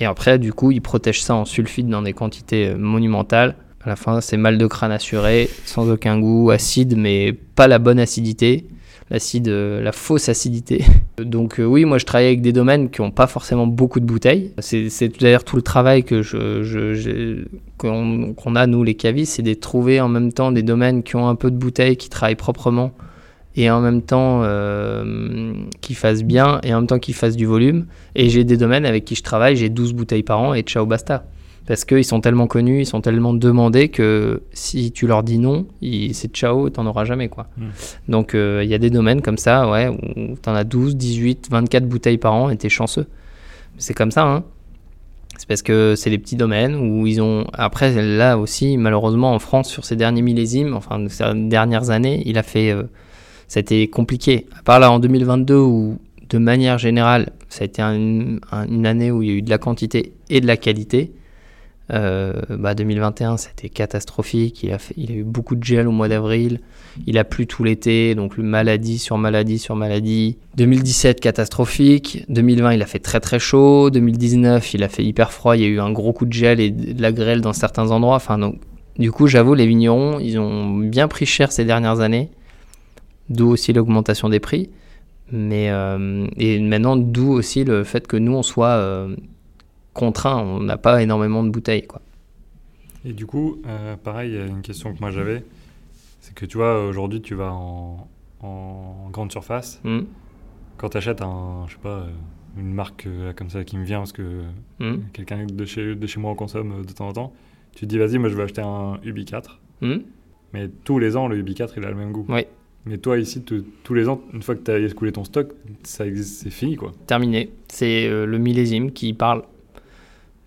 Et après, du coup, ils protègent ça en sulfite dans des quantités monumentales. À la fin, c'est mal de crâne assuré, sans aucun goût, acide, mais pas la bonne acidité l'acide, euh, la fausse acidité. Donc euh, oui, moi je travaille avec des domaines qui n'ont pas forcément beaucoup de bouteilles. C'est d'ailleurs tout le travail que je, qu'on a nous les cavistes, c'est de trouver en même temps des domaines qui ont un peu de bouteilles, qui travaillent proprement et en même temps euh, qui fasse bien et en même temps qui fasse du volume. Et j'ai des domaines avec qui je travaille, j'ai 12 bouteilles par an et ciao basta. Parce qu'ils sont tellement connus, ils sont tellement demandés que si tu leur dis non, c'est ciao, t'en auras jamais. quoi. Mm. Donc euh, il y a des domaines comme ça, ouais, où t'en as 12, 18, 24 bouteilles par an et t'es chanceux. C'est comme ça, hein. C'est parce que c'est les petits domaines où ils ont. Après, là aussi, malheureusement, en France, sur ces derniers millésimes, enfin, ces dernières années, il a fait. Euh, ça a été compliqué. À part là, en 2022, où de manière générale, ça a été une année où il y a eu de la quantité et de la qualité. Euh, bah 2021, c'était catastrophique. Il a, a eu beaucoup de gel au mois d'avril. Il a plu tout l'été, donc maladie sur maladie sur maladie. 2017, catastrophique. 2020, il a fait très très chaud. 2019, il a fait hyper froid. Il y a eu un gros coup de gel et de la grêle dans certains endroits. Enfin, donc, du coup, j'avoue, les vignerons, ils ont bien pris cher ces dernières années. D'où aussi l'augmentation des prix. Mais, euh, et maintenant, d'où aussi le fait que nous, on soit. Euh, contraint, on n'a pas énormément de bouteilles. Quoi. Et du coup, euh, pareil, une question que moi j'avais, c'est que tu vois, aujourd'hui tu vas en, grande surface, hmm. quand tu achètes un, je sais pas, euh, une marque euh, comme ça qui me vient parce que hmm. quelqu'un de chez, de chez moi en consomme de temps en temps, tu te dis vas-y, moi je vais acheter un Ubi 4. Hmm. Mais tous les ans, le Ubi 4 il a le même goût. Oui. Mais toi, ici, tous les ans, une fois que tu as écoulé ton stock, ça c'est fini quoi. Terminé. C'est le millésime qui parle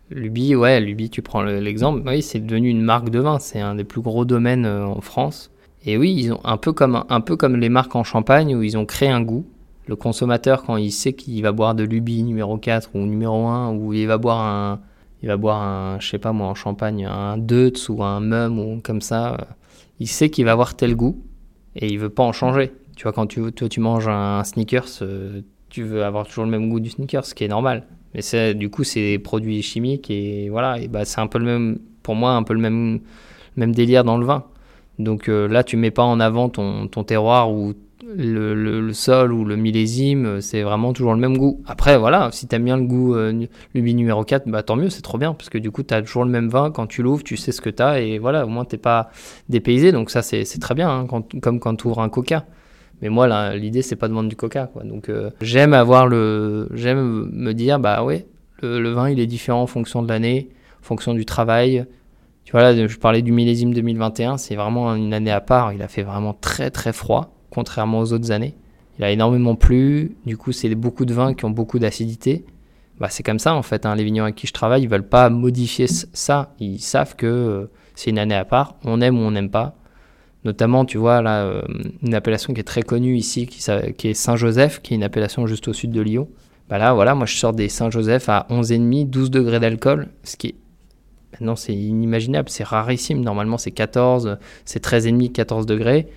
Luby, ouais, Luby, tu prends l'exemple. Oui, c'est devenu une marque de vin. C'est un des plus gros domaines euh, en France. Et oui, ils ont un peu comme un peu comme les marques en Champagne où ils ont créé un goût. Le consommateur, quand il sait qu'il va boire de Luby numéro 4 ou numéro 1, ou il va boire un, il va boire un, je sais pas moi, en Champagne, un Deutz ou un Mum ou comme ça, euh, il sait qu'il va avoir tel goût et il veut pas en changer. Tu vois, quand tu, toi, tu manges un sneakers, euh, tu veux avoir toujours le même goût du sneakers, ce qui est normal. Mais c'est, du coup, c'est des produits chimiques et voilà, et bah, c'est un peu le même, pour moi, un peu le même, même délire dans le vin. Donc euh, là, tu mets pas en avant ton, terroir ou le, sol ou le millésime, c'est vraiment toujours le même goût. Après, voilà, si tu aimes bien le goût euh, Lubi numéro 4, bah, tant mieux, c'est trop bien, parce que du coup, tu as toujours le même vin. Quand tu l'ouvres, tu sais ce que tu as, et voilà, au moins, tu pas dépaysé. Donc ça, c'est, très bien, hein, comme quand tu ouvres un coca. Mais moi, l'idée, c'est pas de vendre du coca. Quoi. Donc, euh, j'aime avoir le. J'aime me dire, bah ouais, le, vin, il est différent en fonction de l'année, en fonction du travail. Tu vois, là, je parlais du millésime 2021, c'est vraiment une année à part. Il a fait vraiment très, très froid, contrairement aux autres années. Il a énormément plu. Du coup, c'est beaucoup de vins qui ont beaucoup d'acidité. Bah, c'est comme ça, en fait. Hein. Les vignerons avec qui je travaille, ils veulent pas modifier ça. Ils savent que euh, c'est une année à part. On aime ou on n'aime pas. Notamment, tu vois, là, euh, une appellation qui est très connue ici, qui, est Saint-Joseph, qui est une appellation juste au sud de Lyon. Bah là, voilà, moi je sors des Saint-Joseph à 11,5, 12 degrés d'alcool, ce qui est maintenant c'est inimaginable, c'est rarissime. Normalement c'est 14, c'est 13,5, 14 degrés.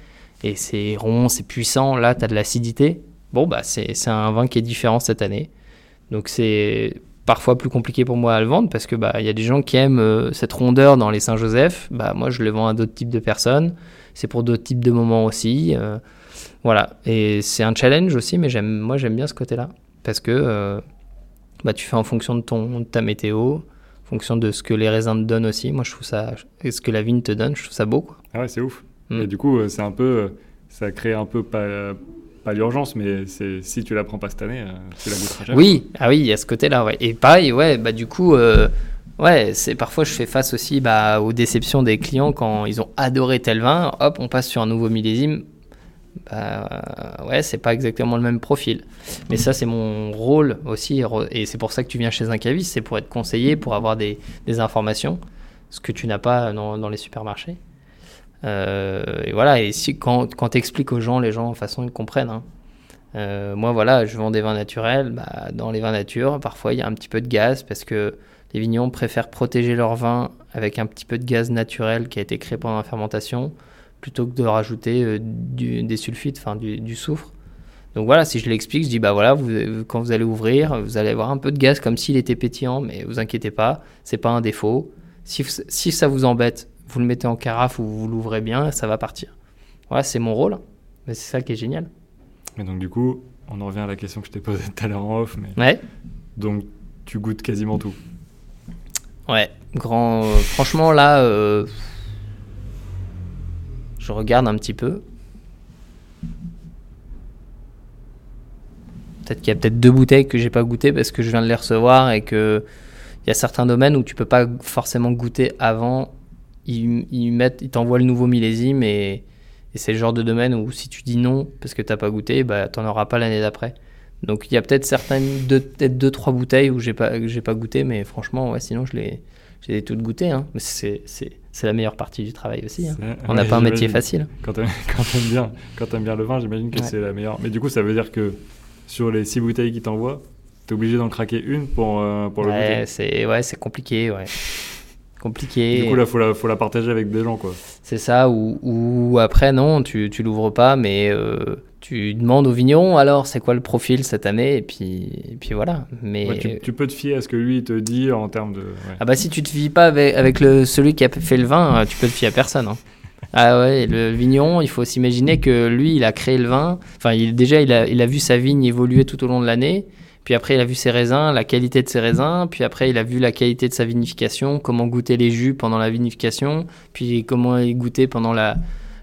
Et c'est rond, c'est puissant. Là, tu as de l'acidité. Bon, bah c'est un vin qui est différent cette année. Donc c'est parfois plus compliqué pour moi à le vendre parce que bah y a des gens qui aiment euh, cette rondeur dans les Saint-Joseph. Bah moi je le vends à d'autres types de personnes c'est pour d'autres types de moments aussi. Euh, voilà, et c'est un challenge aussi, mais j'aime, moi j'aime bien ce côté-là parce que euh, bah, tu fais en fonction de, ton, ta météo, en fonction de ce que les raisins te donnent aussi. Moi je trouve ça, et ce que la vigne te donne, je trouve ça beau. Quoi. Ah ouais, c'est ouf. Mm. Et du coup, euh, c'est un peu, ça crée un peu pas, pas l'urgence, mais c'est si tu la prends pas cette année, tu la goûteras jamais. Oui, ah oui, il y a ce côté-là, ouais. Et pareil, ouais, bah du coup, Ouais, c'est parfois je fais face aussi bah, aux déceptions des clients quand ils ont adoré tel vin. Hop, on passe sur un nouveau millésime. Bah, ouais, c'est pas exactement le même profil. Mais ça, c'est mon rôle aussi. Et c'est pour ça que tu viens chez un caviste, c'est pour être conseillé, pour avoir des, informations, ce que tu n'as pas dans, les supermarchés. Euh, et voilà, et si, quand, quand tu expliques aux gens, les gens, de façon, ils comprennent. Hein. Euh, moi, voilà, je vends des vins naturels. Bah, dans les vins nature, parfois, il y a un petit peu de gaz parce que les vignerons préfèrent protéger leur vin avec un petit peu de gaz naturel qui a été créé pendant la fermentation plutôt que de rajouter euh, des sulfites, enfin du, soufre. Donc voilà, si je l'explique, je dis bah voilà, vous, quand vous allez ouvrir, vous allez avoir un peu de gaz comme s'il était pétillant, mais vous inquiétez pas, c'est pas un défaut. Si, si, ça vous embête, vous le mettez en carafe ou vous l'ouvrez bien, ça va partir. Voilà, c'est mon rôle, mais c'est ça qui est génial. Mais donc du coup, on en revient à la question que je t'ai posée tout à l'heure en off, mais ouais. donc tu goûtes quasiment tout. Ouais, grand. Euh, franchement, là, euh, je regarde un petit peu. Peut-être qu'il y a peut-être deux bouteilles que j'ai pas goûtées parce que je viens de les recevoir et que il y a certains domaines où tu peux pas forcément goûter avant. Ils, mettent, ils t'envoient le nouveau millésime et, et c'est le genre de domaine où si tu dis non parce que t'as pas goûté, bah t'en auras pas l'année d'après. Donc il y a peut-être certaines, deux, peut-être deux trois bouteilles où j'ai pas, j'ai pas goûté, mais franchement, ouais, sinon je les, j'ai toutes goûtées. Hein. Mais c'est, c'est, c'est la meilleure partie du travail aussi. Hein. On n'a ouais, pas un métier facile. Quand t'aimes quand t'aimes bien, quand t'aimes bien le vin, j'imagine que Ouais. c'est la meilleure. Mais du coup, ça veut dire que sur les six bouteilles qu'ils t'envoient, t'es obligé d'en craquer une pour, euh, pour le ouais, goûter? c'est, ouais, c'est compliqué, ouais. Compliqué. Du coup, là, faut la, faut la partager avec des gens, quoi. C'est ça, ou, ou après, non, tu, tu l'ouvres pas, mais euh, tu demandes au vigneron, alors, c'est quoi le profil cette année Et puis, et puis voilà. Mais, Ouais, tu, tu peux te fier à ce que lui il te dit en termes de. ouais. Ah bah si tu te fies pas avec, avec le, celui qui a fait le vin, euh, tu peux te fier à personne. hein. Ah ouais, le vigneron, il faut s'imaginer que lui, il a créé le vin. Enfin, il, déjà, il a, il a vu sa vigne évoluer tout au long de l'année. Puis après, il a vu ses raisins, la qualité de ses raisins. Puis après, il a vu la qualité de sa vinification, comment goûter les jus pendant la vinification. Puis comment il goûtait pendant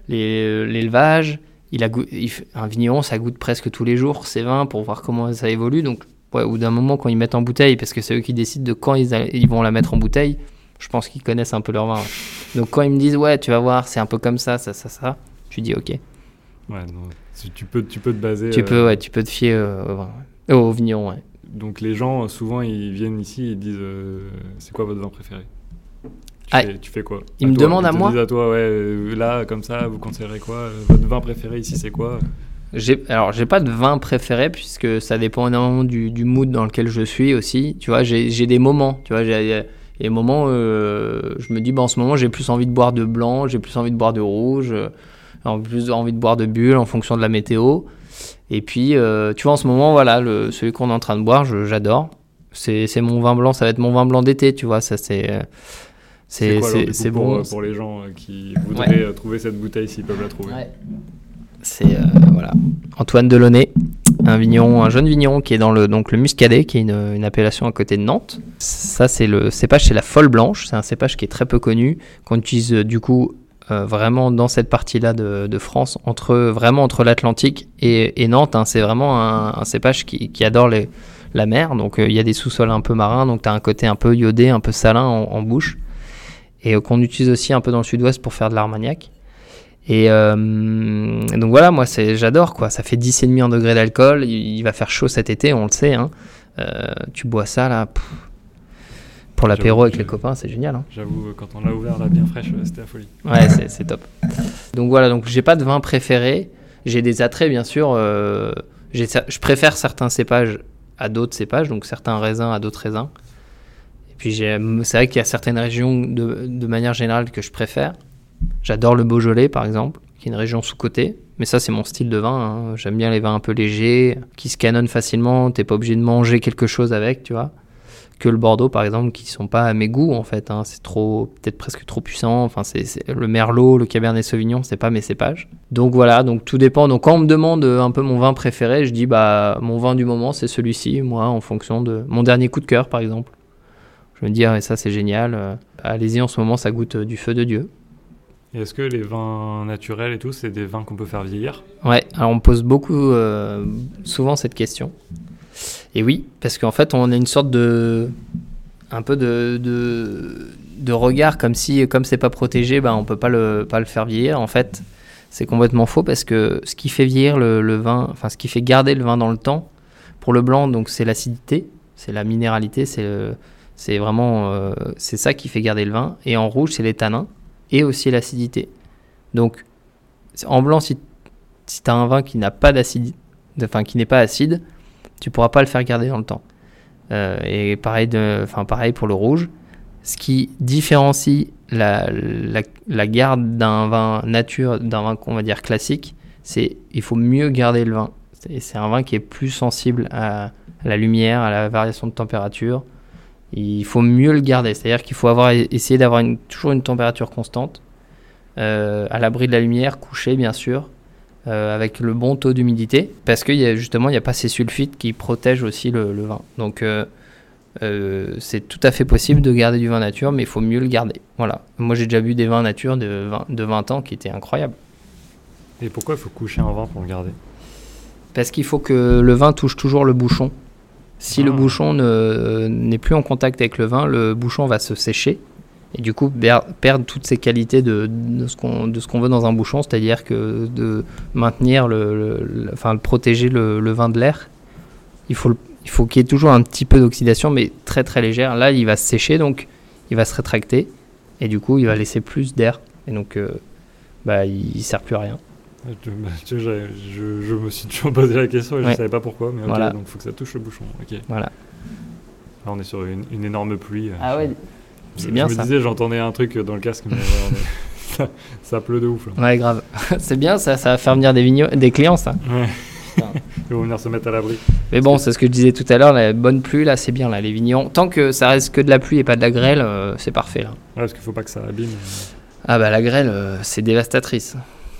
les- l'élevage. Il a il un vigneron, ça goûte presque tous les jours ses vins pour voir comment ça évolue. Donc, ouais, au bout d'un moment, quand ils mettent en bouteille, parce que c'est eux qui décident de quand ils, a- ils vont la mettre en bouteille, je pense qu'ils connaissent un peu leur vin. ouais. Donc, quand ils me disent, ouais, tu vas voir, c'est un peu comme ça, ça, ça, ça, tu dis, ok. Ouais, non, tu- tu, peux, tu peux te baser. Tu euh, peux, ouais, tu peux te fier euh, au vin. ouais. Au vigneron, ouais. Donc les gens, souvent, ils viennent ici et ils disent euh, C'est quoi votre vin préféré? Tu, Ah, fais, tu fais quoi? ils me toi, demandent à te moi disent à toi, ouais, euh, là, comme ça, vous conseillerez quoi? Euh, Votre vin préféré ici, c'est quoi? J'ai, alors, j'ai pas de vin préféré puisque ça dépend énormément du, du mood dans lequel je suis aussi. Tu vois, j'ai, j'ai des moments. Tu vois, j'ai, des moments, euh, je me dis, bah, en ce moment, j'ai plus envie de boire de blanc, j'ai plus envie de boire de rouge, en plus envie de boire de bulle en fonction de la météo. Et puis, euh, tu vois, en ce moment, voilà, le, celui qu'on est en train de boire, je- j'adore. C'est, c'est mon vin blanc, ça va être mon vin blanc d'été, tu vois, ça c'est. C'est, c'est pour, bon. euh, pour les gens euh, qui voudraient trouver cette bouteille s'ils peuvent la trouver. Ouais. C'est euh, voilà. Antoine Delaunay, un vigneron, un jeune vigneron qui est dans le donc le muscadet, qui est une, une appellation à côté de Nantes. Ça c'est le cépage, c'est la folle blanche. C'est un cépage qui est très peu connu, qu'on utilise du coup euh, vraiment dans cette partie-là de, France, entre vraiment entre l'Atlantique et, Nantes. hein. C'est vraiment un, un cépage qui, adore la mer. Donc euh, il y a des sous-sols un peu marins, donc tu as un côté un peu iodé, un peu salin en, bouche, et euh, qu'on utilise aussi un peu dans le sud-ouest pour faire de l'armagnac. Et donc voilà, moi j'adore quoi. Ça fait 10,5 en degrés d'alcool. Il, va faire chaud cet été, on le sait. hein. Tu bois ça là. pff, pour l'apéro avec les copains, c'est génial. hein. J'avoue, euh, quand on l'a ouvert, là, bien fraîche, euh, c'était la folie. Ouais, c'est top. Donc voilà, donc j'ai pas de vin préféré. J'ai des attraits bien sûr. euh, je préfère certains cépages à d'autres cépages, donc certains raisins à d'autres raisins. Et puis c'est vrai qu'il y a certaines régions de, de manière générale que je préfère. J'adore le Beaujolais par exemple, qui est une région sous-cotée. Mais ça, c'est mon style de vin. hein. J'aime bien les vins un peu légers, qui se canonnent facilement. T'es pas obligé de manger quelque chose avec, tu vois. Que le Bordeaux, par exemple, qui sont pas à mes goûts, en fait. hein. C'est trop, peut-être presque trop puissant. Enfin, c'est le Merlot, le Cabernet Sauvignon, c'est pas mes cépages. Donc voilà, donc tout dépend. Donc quand on me demande euh, un peu mon vin préféré, je dis bah mon vin du moment, c'est celui-ci, moi, en fonction de mon dernier coup de cœur, par exemple. Je me dis ah, ça c'est génial. euh, Allez-y, en ce moment, ça goûte euh, du feu de Dieu. Est-ce que les vins naturels et tout, c'est des vins qu'on peut faire vieillir? Ouais, alors on me pose beaucoup, euh, souvent cette question. Et oui, parce qu'en fait, on a une sorte de. un peu de. de, de regard, comme si, comme c'est pas protégé, ben, on peut pas le, pas le faire vieillir. En fait, c'est complètement faux parce que ce qui fait vieillir le, vin, enfin, ce qui fait garder le vin dans le temps, pour le blanc, donc c'est l'acidité, c'est la minéralité, c'est c'est vraiment. euh, c'est ça qui fait garder le vin. Et en rouge, c'est les tanins et aussi l'acidité. Donc, en blanc, si si tu as un vin qui n'a pas d'acide, enfin qui n'est pas acide, tu pourras pas le faire garder dans le temps. Euh, et pareil, enfin pareil pour le rouge. Ce qui différencie la, la, garde d'un vin nature, d'un vin qu'on va dire classique, c'est il faut mieux garder le vin. C'est un vin qui est plus sensible à, la lumière, à la variation de température. Il faut mieux le garder, c'est-à-dire qu'il faut avoir essayer d'avoir toujours une température constante, euh, à l'abri de la lumière, couché bien sûr, euh, avec le bon taux d'humidité, parce que y a, justement, il n'y a pas ces sulfites qui protègent aussi le, le vin. Donc, euh, euh, c'est tout à fait possible de garder du vin nature, mais il faut mieux le garder. Voilà. Moi, j'ai déjà bu des vins nature de 20, de 20 ans qui étaient incroyables. Et pourquoi il faut coucher un vin pour le garder? Parce qu'il faut que le vin touche toujours le bouchon. Si le Ah. bouchon ne- n'est plus en contact avec le vin, le bouchon va se sécher et du coup per- perdre toutes ses qualités de, de ce qu'on de ce qu'on veut dans un bouchon, c'est-à-dire que de maintenir le, le- le- enfin de protéger le, le vin de l'air. Il faut le- il faut qu'il y ait toujours un petit peu d'oxydation, mais très très légère. Là, il va se sécher, donc il va se rétracter et du coup, il va laisser plus d'air et donc euh, bah, il, il sert plus à rien. J'ai- je, je me suis toujours posé la question et je Ouais. savais pas pourquoi, mais Voilà. donc il faut que ça touche le bouchon. Ok. Voilà. Là, on est sur une, une énorme pluie. euh, Ah ouais. C'est bien, Je me ça. disais, j'entendais un truc dans le casque, mais est- ça, ça pleut de ouf. Là. Ouais, grave. c'est bien, ça, ça va faire venir des, des clients, ça. Ouais. Ils vont venir se mettre à l'abri. Mais bon, c'est ce que je disais tout à l'heure, la bonne pluie, là, c'est bien, là, les vignerons. Tant que ça reste que de la pluie et pas de la grêle, euh, c'est parfait, là. Ouais, parce qu'il faut pas que ça abîme. euh. Ah bah la grêle, euh, c'est dévastatrice.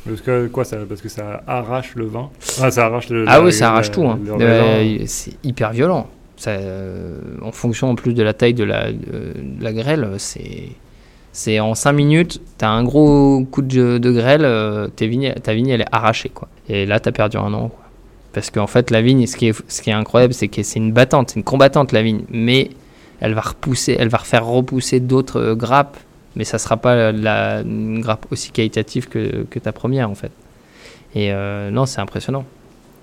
Parce que quoi ça Parce que ça arrache le vin. Ah, ça arrache le. Ah oui, ça la- arrache tout. hein. Euh, c'est hyper violent. Euh, en fonction en plus de la taille de la, grêle, c'est... En 5 minutes, t'as un gros coup de, grêle, euh, tes ta vigne elle est arrachée quoi. Et là t'as perdu un an. Parce qu'en fait la vigne, ce qui est, incroyable, c'est que c'est une battante, c'est une combattante la vigne, mais elle va repousser, elle va refaire repousser d'autres grappes, mais ça sera pas une grappe aussi qualitative que, que ta première en fait. Et euh, non, c'est impressionnant.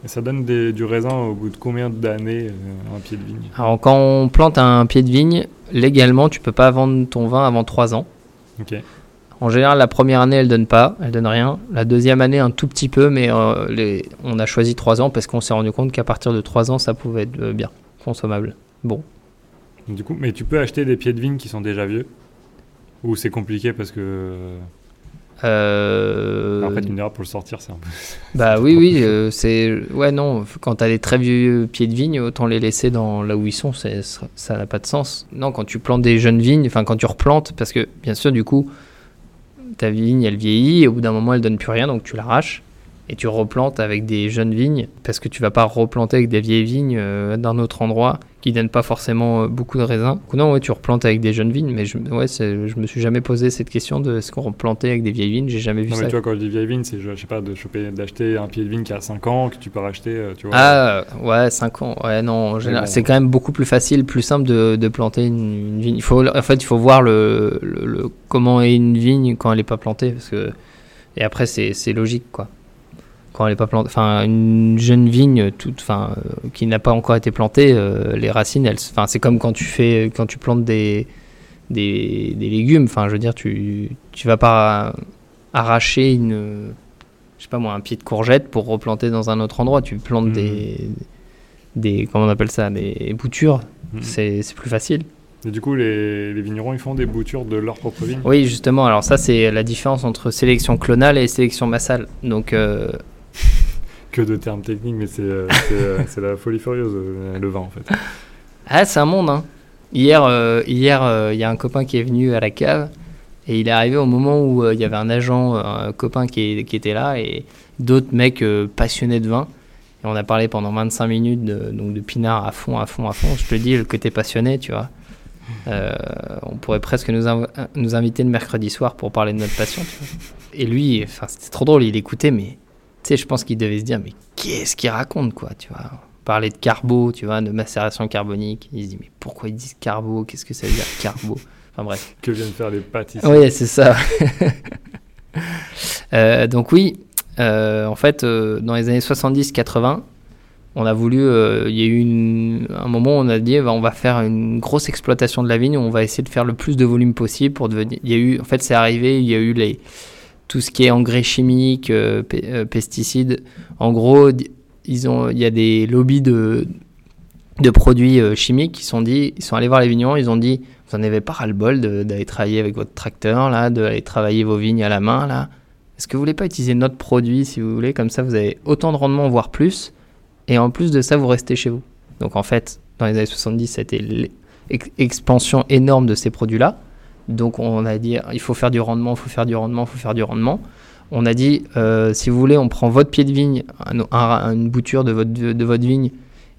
Et ça donne des- du raisin au bout de combien d'années euh, un pied de vigne Alors quand on plante un pied de vigne, légalement tu peux pas vendre ton vin avant 3 ans. Ok. En général, la première année, elle donne pas, elle donne rien. La deuxième année, un tout petit peu, mais euh, les- on a choisi 3 ans parce qu'on s'est rendu compte qu'à partir de 3 ans, ça pouvait être euh, bien, consommable. Bon. Du coup, mais tu peux acheter des pieds de vigne qui sont déjà vieux? Ou c'est compliqué parce que. Euh, En fait, me diras, pour le sortir, c'est un peu. bah oui, oui, euh, c'est ouais non. Quand t'as des très vieux pieds de vigne, autant les laisser dans là où ils sont, ça n'a pas de sens. Non, quand tu plantes des jeunes vignes, enfin quand tu replantes, parce que bien sûr du coup, ta vigne elle vieillit et au bout d'un moment elle donne plus rien, donc tu l'arraches et tu replantes avec des jeunes vignes, parce que tu vas pas replanter avec des vieilles vignes euh, d'un autre endroit qui donnent pas forcément euh, beaucoup de raisins. Non, ouais, tu replantes avec des jeunes vignes, mais je, ouais, je me suis jamais posé cette question de est-ce qu'on replantait avec des vieilles vignes, j'ai jamais vu Non, ça. mais tu vois, quand je dis vieille vigne, c'est, je, sais pas, de choper, d'acheter un pied de vigne qui a 5 ans, que tu peux racheter, euh, tu vois. Ah ouais, 5 ans. Ouais, non, bon. c'est quand même beaucoup plus facile, plus simple de, de planter une, une vigne. Il faut, en fait, il faut voir le, le- le- comment est une vigne quand elle n'est pas plantée. Parce que, et après, c'est logique, quoi. Quand elle n'est pas plantée. Enfin, une jeune vigne toute, enfin, euh, qui n'a pas encore été plantée, euh, les racines, elles, enfin, c'est comme quand tu, fais, quand tu plantes des, des, des légumes. Enfin, je veux dire, tu, tu vas pas arracher une je sais pas moi, un pied de courgette pour replanter dans un autre endroit. Tu plantes Mhm. des, des, comment on appelle ça, des boutures. Mhm. C'est c'est plus facile. Et du coup, les, les vignerons, ils font des boutures de leur propre vigne? Oui, justement. Alors ça, c'est la différence entre sélection clonale et sélection massale. Donc, euh, Que de termes techniques, mais c'est, euh, euh, la folie furieuse, euh, le vin, en fait. ah, c'est un monde. Hein. Hier, euh, hier, euh, il y a un copain qui est venu à la cave et il est arrivé au moment où euh, il y avait un agent, un copain qui, est- qui était là et d'autres mecs passionnés de vin. Et on a parlé pendant 25 minutes de, donc de pinard à fond, à fond, à fond. Je te dis, le côté passionné, tu vois. On pourrait presque nous, inv- nous inviter le mercredi soir pour parler de notre passion. tu vois. Et lui, c'était trop drôle, il écoutait, mais sais, je pense qu'il devait se dire, mais qu'est-ce qu'il raconte, quoi, tu vois? Parler de carbo, tu vois, de macération carbonique. Il se dit, mais pourquoi ils disent carbo? Qu'est-ce que ça veut dire carbo? Enfin bref. Que viennent faire les pâtissiers Oui, c'est ça. Euh, donc oui, euh, en fait, euh, dans les années 70-80, on a voulu, il y a eu une- un moment où on a dit, bah, on va faire une grosse exploitation de la vigne, on va essayer de faire le plus de volume possible pour devenir. Il y a eu, en fait, c'est arrivé, il y a eu les tout ce qui est engrais chimiques, euh, euh, pesticides. En gros, ils ont, il y a des lobbies de de produits euh, chimiques qui sont dit, ils sont allés voir les vignerons, ils ont dit, vous en avez pas le bol d'aller travailler avec votre tracteur là, d'aller travailler vos vignes à la main là. Est-ce que vous voulez pas utiliser notre produit si vous voulez? Comme ça, vous avez autant de rendement, voire plus. Et en plus de ça, vous restez chez vous. Donc en fait, dans les années 70, ça a été l'expansion énorme de ces produits-là. Donc on a dit, il faut faire du rendement, il faut faire du rendement, il faut faire du rendement. On a dit, euh, si vous voulez, on prend votre pied de vigne, un- un- une bouture de votre, de votre vigne,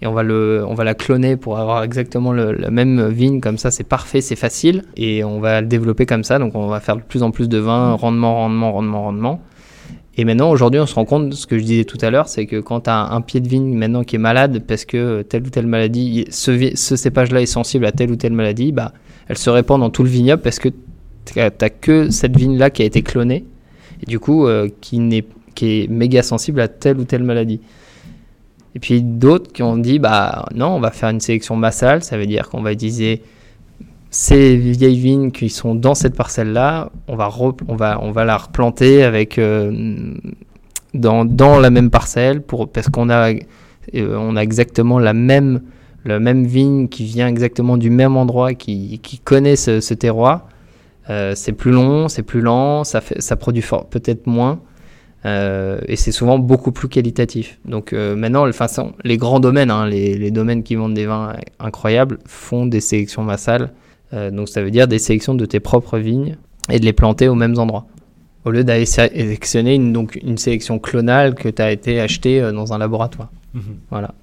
et on va, le, on va la cloner pour avoir exactement le- la même vigne, comme ça c'est parfait, c'est facile, et on va le développer comme ça, donc on va faire de plus en plus de vin, rendement, rendement, rendement, rendement. Et maintenant, aujourd'hui, on se rend compte, ce que je disais tout à l'heure, c'est que quand tu as un pied de vigne maintenant qui est malade parce que telle ou telle maladie, ce, ce cépage-là est sensible à telle ou telle maladie, bah, elle se répand dans tout le vignoble parce que tu n'as que cette vigne-là qui a été clonée et du coup euh, qui, est, qui est méga sensible à telle ou telle maladie. Et puis d'autres qui ont dit, bah non, on va faire une sélection massale, ça veut dire qu'on va utiliser ces vieilles vignes qui sont dans cette parcelle-là, on va, on va, on va la replanter avec, euh, dans, dans, la même parcelle pour, parce qu'on a, euh, a exactement la même, la même vigne qui vient exactement du même endroit, qui, qui connaît ce, terroir. Euh, c'est plus long, c'est plus lent, ça, fait, ça produit peut-être moins. et c'est souvent beaucoup plus qualitatif. Donc maintenant, façon, les grands domaines, hein, les, les, domaines qui vendent des vins incroyables, font des sélections massales euh, donc ça veut dire des sélections de tes propres vignes et de les planter aux mêmes endroits. Au lieu d'aller sélectionner une, donc une sélection clonale que tu as été acheté euh, dans un laboratoire. Mhm. Voilà.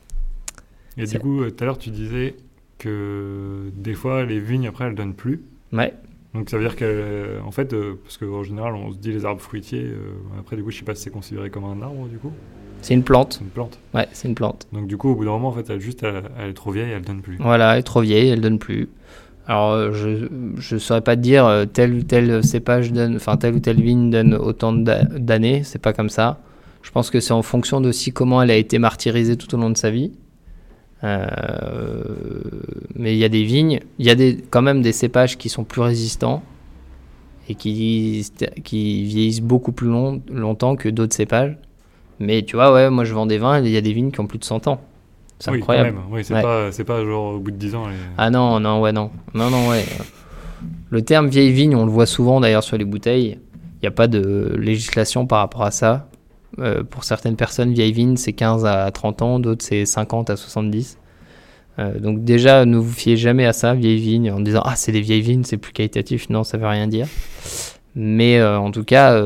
Et du coup, euh, tout à l'heure, tu disais que des fois, les vignes, après, elles donnent plus. Ouais. Donc ça veut dire qu'en fait, parce qu'en général, on se dit les arbres fruitiers, après, du coup, je sais pas si c'est considéré comme un arbre, du coup. C'est une plante. C'est une plante. Ouais, c'est une plante. Donc du coup, au bout d'un moment, en fait, elle, juste, elle, elle, est trop vieille, elle donne plus. Voilà, elle est trop vieille, elle donne plus. Alors, euh, je ne saurais pas te dire euh, tel ou tel cépage donne, enfin telle ou telle vigne donne autant d'années, c'est pas comme ça. Je pense que c'est en fonction d'aussi comment elle a été martyrisée tout au long de sa vie. Euh, mais il y a des vignes, il y a des, quand même des cépages qui sont plus résistants et qui, qui vieillissent beaucoup plus long, longtemps que d'autres cépages. Mais tu vois, ouais, moi je vends des vins, il y a des vignes qui ont plus de 100 ans. C'est oui, incroyable. Quand même. Oui, c'est pas, pas genre au bout de 10 ans. Ah non, non, ouais, non. Non, non, ouais. Le terme vieille vigne, on le voit souvent d'ailleurs sur les bouteilles. Il n'y a pas de législation par rapport à ça. Euh, pour certaines personnes, vieille vigne, c'est 15 à 30 ans, d'autres, c'est 50 à 70. Euh, donc déjà, ne vous fiez jamais à ça, vieille vigne, en disant ah c'est des vieilles vignes, c'est plus qualitatif. Non, ça veut rien dire. Mais euh, en tout cas,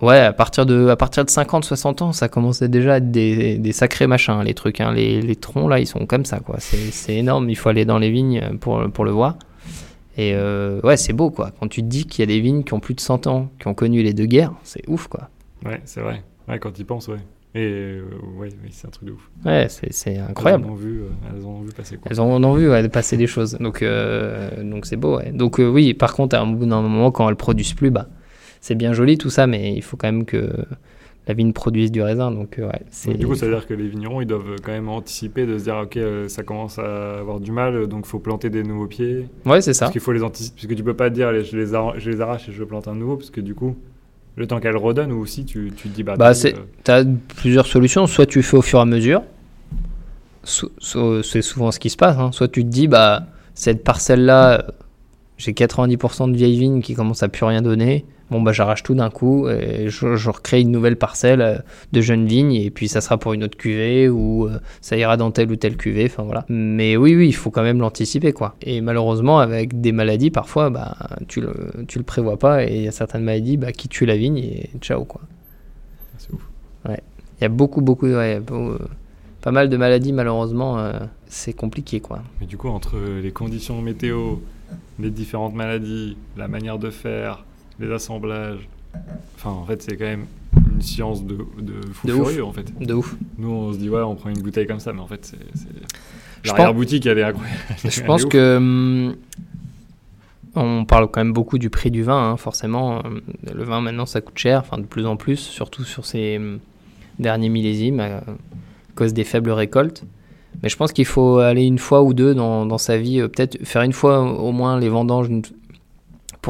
Ouais, à partir de, de 50, 60 ans, ça commençait déjà à être des, sacrés machins, les trucs. Hein. Les, les, troncs, là, ils sont comme ça, quoi. C'est énorme, il faut aller dans les vignes pour, pour le voir. Et ouais, c'est beau, quoi. Quand tu te dis qu'il y a des vignes qui ont plus de 100 ans, qui ont connu les deux guerres, c'est ouf, quoi. Ouais, c'est vrai. Ouais, quand tu y penses, ouais. Et euh, ouais, c'est un truc de ouf. Ouais, c'est incroyable. Elles en ont vu, euh, elles ont vu passer quoi. Elles en ont vu ouais, passer des choses. Donc donc c'est beau, ouais. Donc oui, par contre, à un moment, quand elles produisent plus, bah c'est bien joli tout ça, mais il faut quand même que la vigne produise du raisin. Donc, euh, ouais, du coup, ça veut dire que les vignerons, ils doivent quand même anticiper de se dire, ok, euh, ça commence à avoir du mal, donc il faut planter des nouveaux pieds. Ouais, c'est ça. Parce qu'il faut les anticiper, puisque tu peux pas dire, je les, je les arrache et je plante un nouveau, parce que du coup, le temps qu'elle redonne, ou aussi tu, tu te dis, bah, bah tu as plusieurs solutions. Soit tu fais au fur et à mesure, c'est souvent ce qui se passe. Hein. Soit tu te dis, bah, cette parcelle-là, j'ai 90% de vieilles vignes qui commencent à plus rien donner bon bah j'arrache tout d'un coup et je, recrée une nouvelle parcelle euh, de jeunes vignes et puis ça sera pour une autre cuvée ou euh, ça ira dans telle ou telle cuvée enfin voilà. Mais oui oui il faut quand même l'anticiper quoi. Et malheureusement avec des maladies parfois bah tu le tu le prévois pas et il y a certaines maladies bah, qui tuent la vigne et ciao quoi. C'est ouf. Ouais. Il y a beaucoup beaucoup ouais, euh, pas mal de maladies malheureusement c'est compliqué quoi. Mais du coup entre les conditions météo les différentes maladies la manière de faire les assemblages. Enfin, en fait, c'est quand même une science de, de fou furieux, en fait. De ouf. Nous, on se dit, ouais, on prend une bouteille comme ça, mais en fait, c'est. L'arrière-boutique, elle est incroyable. Je pense que. Hum, on parle quand même beaucoup du prix du vin, hein, forcément. Le vin, maintenant, ça coûte cher, enfin, de plus en plus, surtout sur ces hum, derniers millésimes, à cause des faibles récoltes. Mais je pense qu'il faut aller une fois ou deux dans, dans sa vie, euh, peut-être faire une fois au moins les vendanges,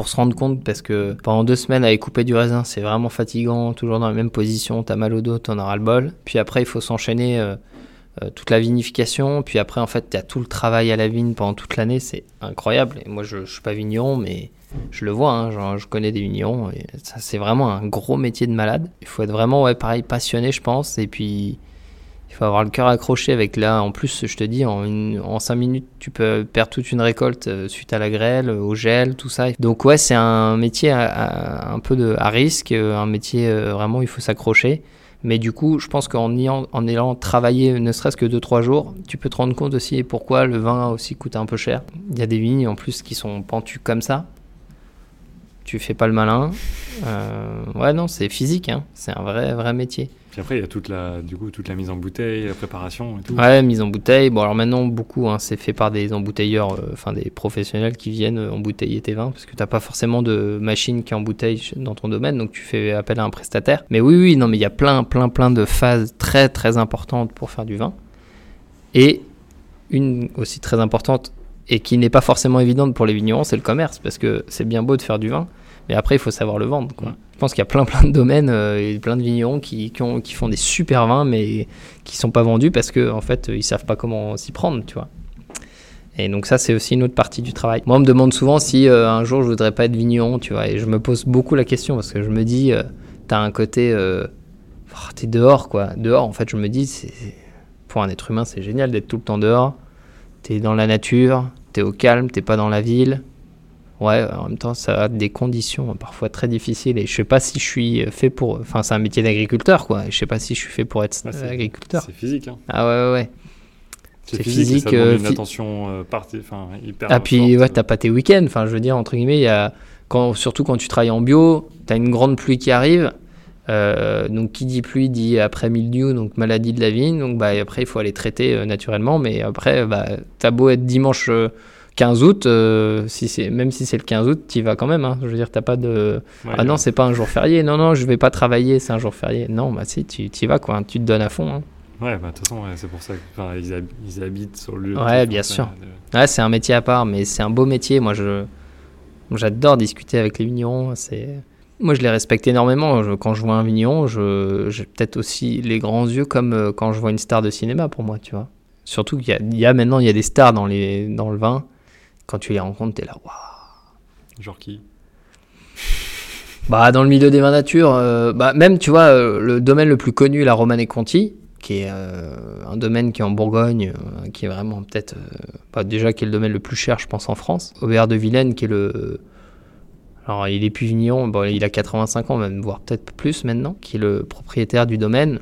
pour se rendre compte parce que pendant deux semaines avec couper du raisin c'est vraiment fatigant, toujours dans la même position, t'as mal au dos, t'en auras le bol. Puis après il faut s'enchaîner euh, euh, toute la vinification, puis après en fait t'as tout le travail à la vigne pendant toute l'année, c'est incroyable. Et moi je, je suis pas vigneron mais je le vois, hein, je connais des vignerons et ça c'est vraiment un gros métier de malade. Il faut être vraiment ouais pareil passionné je pense et puis avoir le cœur accroché avec là. En plus, je te dis, en, en 5 minutes, tu peux perdre toute une récolte euh, suite à la grêle, au gel, tout ça. Donc, ouais, c'est un métier un peu de, à risque, euh, un métier euh, vraiment, il faut s'accrocher. Mais du coup, je pense qu'en en ayant travaillé ne serait-ce que 2-3 jours, tu peux te rendre compte aussi pourquoi le vin aussi coûte un peu cher. Il y a des vignes en plus qui sont pentues comme ça. tu fais pas le malin. Euh, ouais, non, c'est physique, hein. c'est un vrai, vrai métier. Puis après, il y a toute la, du coup, toute la mise en bouteille, la préparation et tout. Ouais, mise en bouteille. Bon, alors maintenant, beaucoup, hein, c'est fait par des embouteilleurs, euh, enfin des professionnels qui viennent euh, embouteiller tes vins, parce que tu n'as pas forcément de machine qui embouteille dans ton domaine, donc tu fais appel à un prestataire. Mais oui, oui, non, mais il y a plein, plein, plein de phases très, très importantes pour faire du vin. Et une aussi très importante, et qui n'est pas forcément évidente pour les vignerons, c'est le commerce, parce que c'est bien beau de faire du vin, mais après, il faut savoir le vendre. Quoi. Je pense qu'il y a plein, plein de domaines euh, et plein de vignerons qui, qui, ont, qui, font des super vins, mais qui sont pas vendus parce qu'en en fait, ils savent pas comment s'y prendre, tu vois. Et donc ça, c'est aussi une autre partie du travail. Moi, on me demande souvent si euh, un jour je voudrais pas être vigneron, tu vois. Et je me pose beaucoup la question parce que je me dis, euh, tu as un côté, oh, tu es dehors, quoi. Dehors, en fait, je me dis, c'est pour un être humain, c'est génial d'être tout le temps dehors. Tu es dans la nature, tu es au calme, t'es pas dans la ville. Ouais, en même temps, ça a des conditions parfois très difficiles et je sais pas si je suis fait pour. Enfin, c'est un métier d'agriculteur, quoi. Et je sais pas si je suis fait pour être agriculteur. C'est physique, hein. Ah ouais, ouais, ouais. C'est physique. ça euh, une attention euh, partie, enfin, hyper. Ah, puis, ouais, t'as pas tes week-ends. Enfin, je veux dire, entre guillemets, il y a. Quand, surtout quand tu travailles en bio, tu as une grande pluie qui arrive. Euh, donc, qui dit pluie dit après mildiou, donc maladie de la vigne. Donc, bah, après, il faut aller traiter euh, naturellement. Mais après, bah, t'as beau être dimanche 15 août, euh, si c'est, même si c'est le 15 août, tu y vas quand même. Hein. Je veux dire, t'as pas de. ah non, c'est pas un jour férié. Non, non, je vais pas travailler, c'est un jour férié. Non, bah si, tu y vas, quoi. Tu te donnes à fond. Hein. Ouais, bah de toute façon, c'est pour ça qu'ils ils habitent sur le lieu. Ouais, bien sûr. Ouais, c'est un métier à part, mais c'est un beau métier. Moi, je, j'adore discuter avec les vignerons. C'est. Moi, je les respecte énormément. quand je vois un vigneron, je, j'ai peut-être aussi les grands yeux comme euh, quand je vois une star de cinéma pour moi, tu vois. Surtout qu'il y y a maintenant, il y a des stars dans, les, dans le vin quand tu les rencontres, t'es là, waouh. Genre qui? Bah, dans le milieu des vins nature, euh, bah, même, tu vois, euh, le domaine le plus connu, la Romane et Conti, qui est euh, un domaine qui est en Bourgogne, qui est vraiment peut-être, déjà qui est le domaine le plus cher, je pense, en France. Aubert de Vilaine, qui est le. Alors, il est plus vigneron, bon, il a 85 ans, même, voire peut-être plus maintenant, qui est le propriétaire du domaine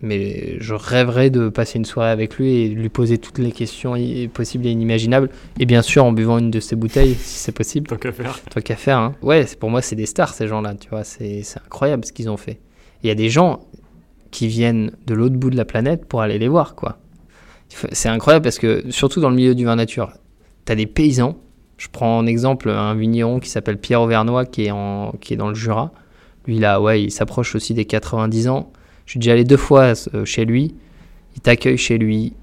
mais je rêverais de passer une soirée avec lui et lui poser toutes les questions possibles et inimaginables. Et bien sûr, en buvant une de ses bouteilles, si c'est possible. Tant qu'à faire. Tant qu'à faire, hein. Ouais, pour moi, c'est des stars, ces gens-là, tu vois. C'est incroyable ce qu'ils ont fait. Il y a des gens qui viennent de l'autre bout de la planète pour aller les voir, quoi. C'est incroyable parce que, surtout dans le milieu du vin nature, tu as des paysans. Je prends en exemple un vigneron qui s'appelle Pierre Auvernois, qui est, en, qui est dans le Jura. Lui, là, ouais, il s'approche aussi des 90 ans je suis déjà allé deux fois euh, chez lui. Il t'accueille chez lui.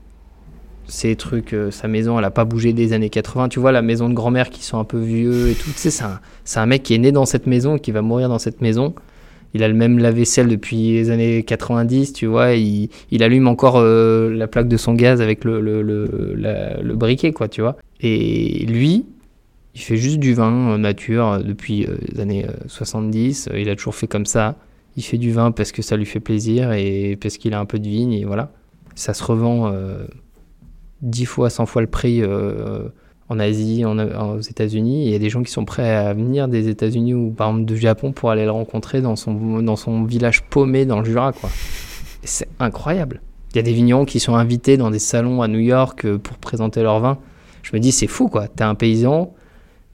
Ces trucs, euh, sa maison, elle a pas bougé des années 80. Tu vois, la maison de grand-mère qui sont un peu vieux et tout. Tu sais, c'est un, mec qui est né dans cette maison, qui va mourir dans cette maison. Il a le même lave-vaisselle depuis les années 90, tu vois. Il, allume encore euh, la plaque de son gaz avec le, le, briquet, quoi, tu vois. Et lui, il fait juste du vin nature depuis les années 70. Il a toujours fait comme ça il fait du vin parce que ça lui fait plaisir et parce qu'il a un peu de vigne et voilà. Ça se revend euh, 10 fois, 100 fois le prix euh, en Asie, aux États-Unis. Il y a des gens qui sont prêts à venir des États-Unis ou par exemple du Japon pour aller le rencontrer dans son, dans son village paumé dans le Jura. quoi. C'est incroyable. Il y a des vignerons qui sont invités dans des salons à New York euh, pour présenter leur vin. Je me dis, c'est fou quoi. T'es un paysan,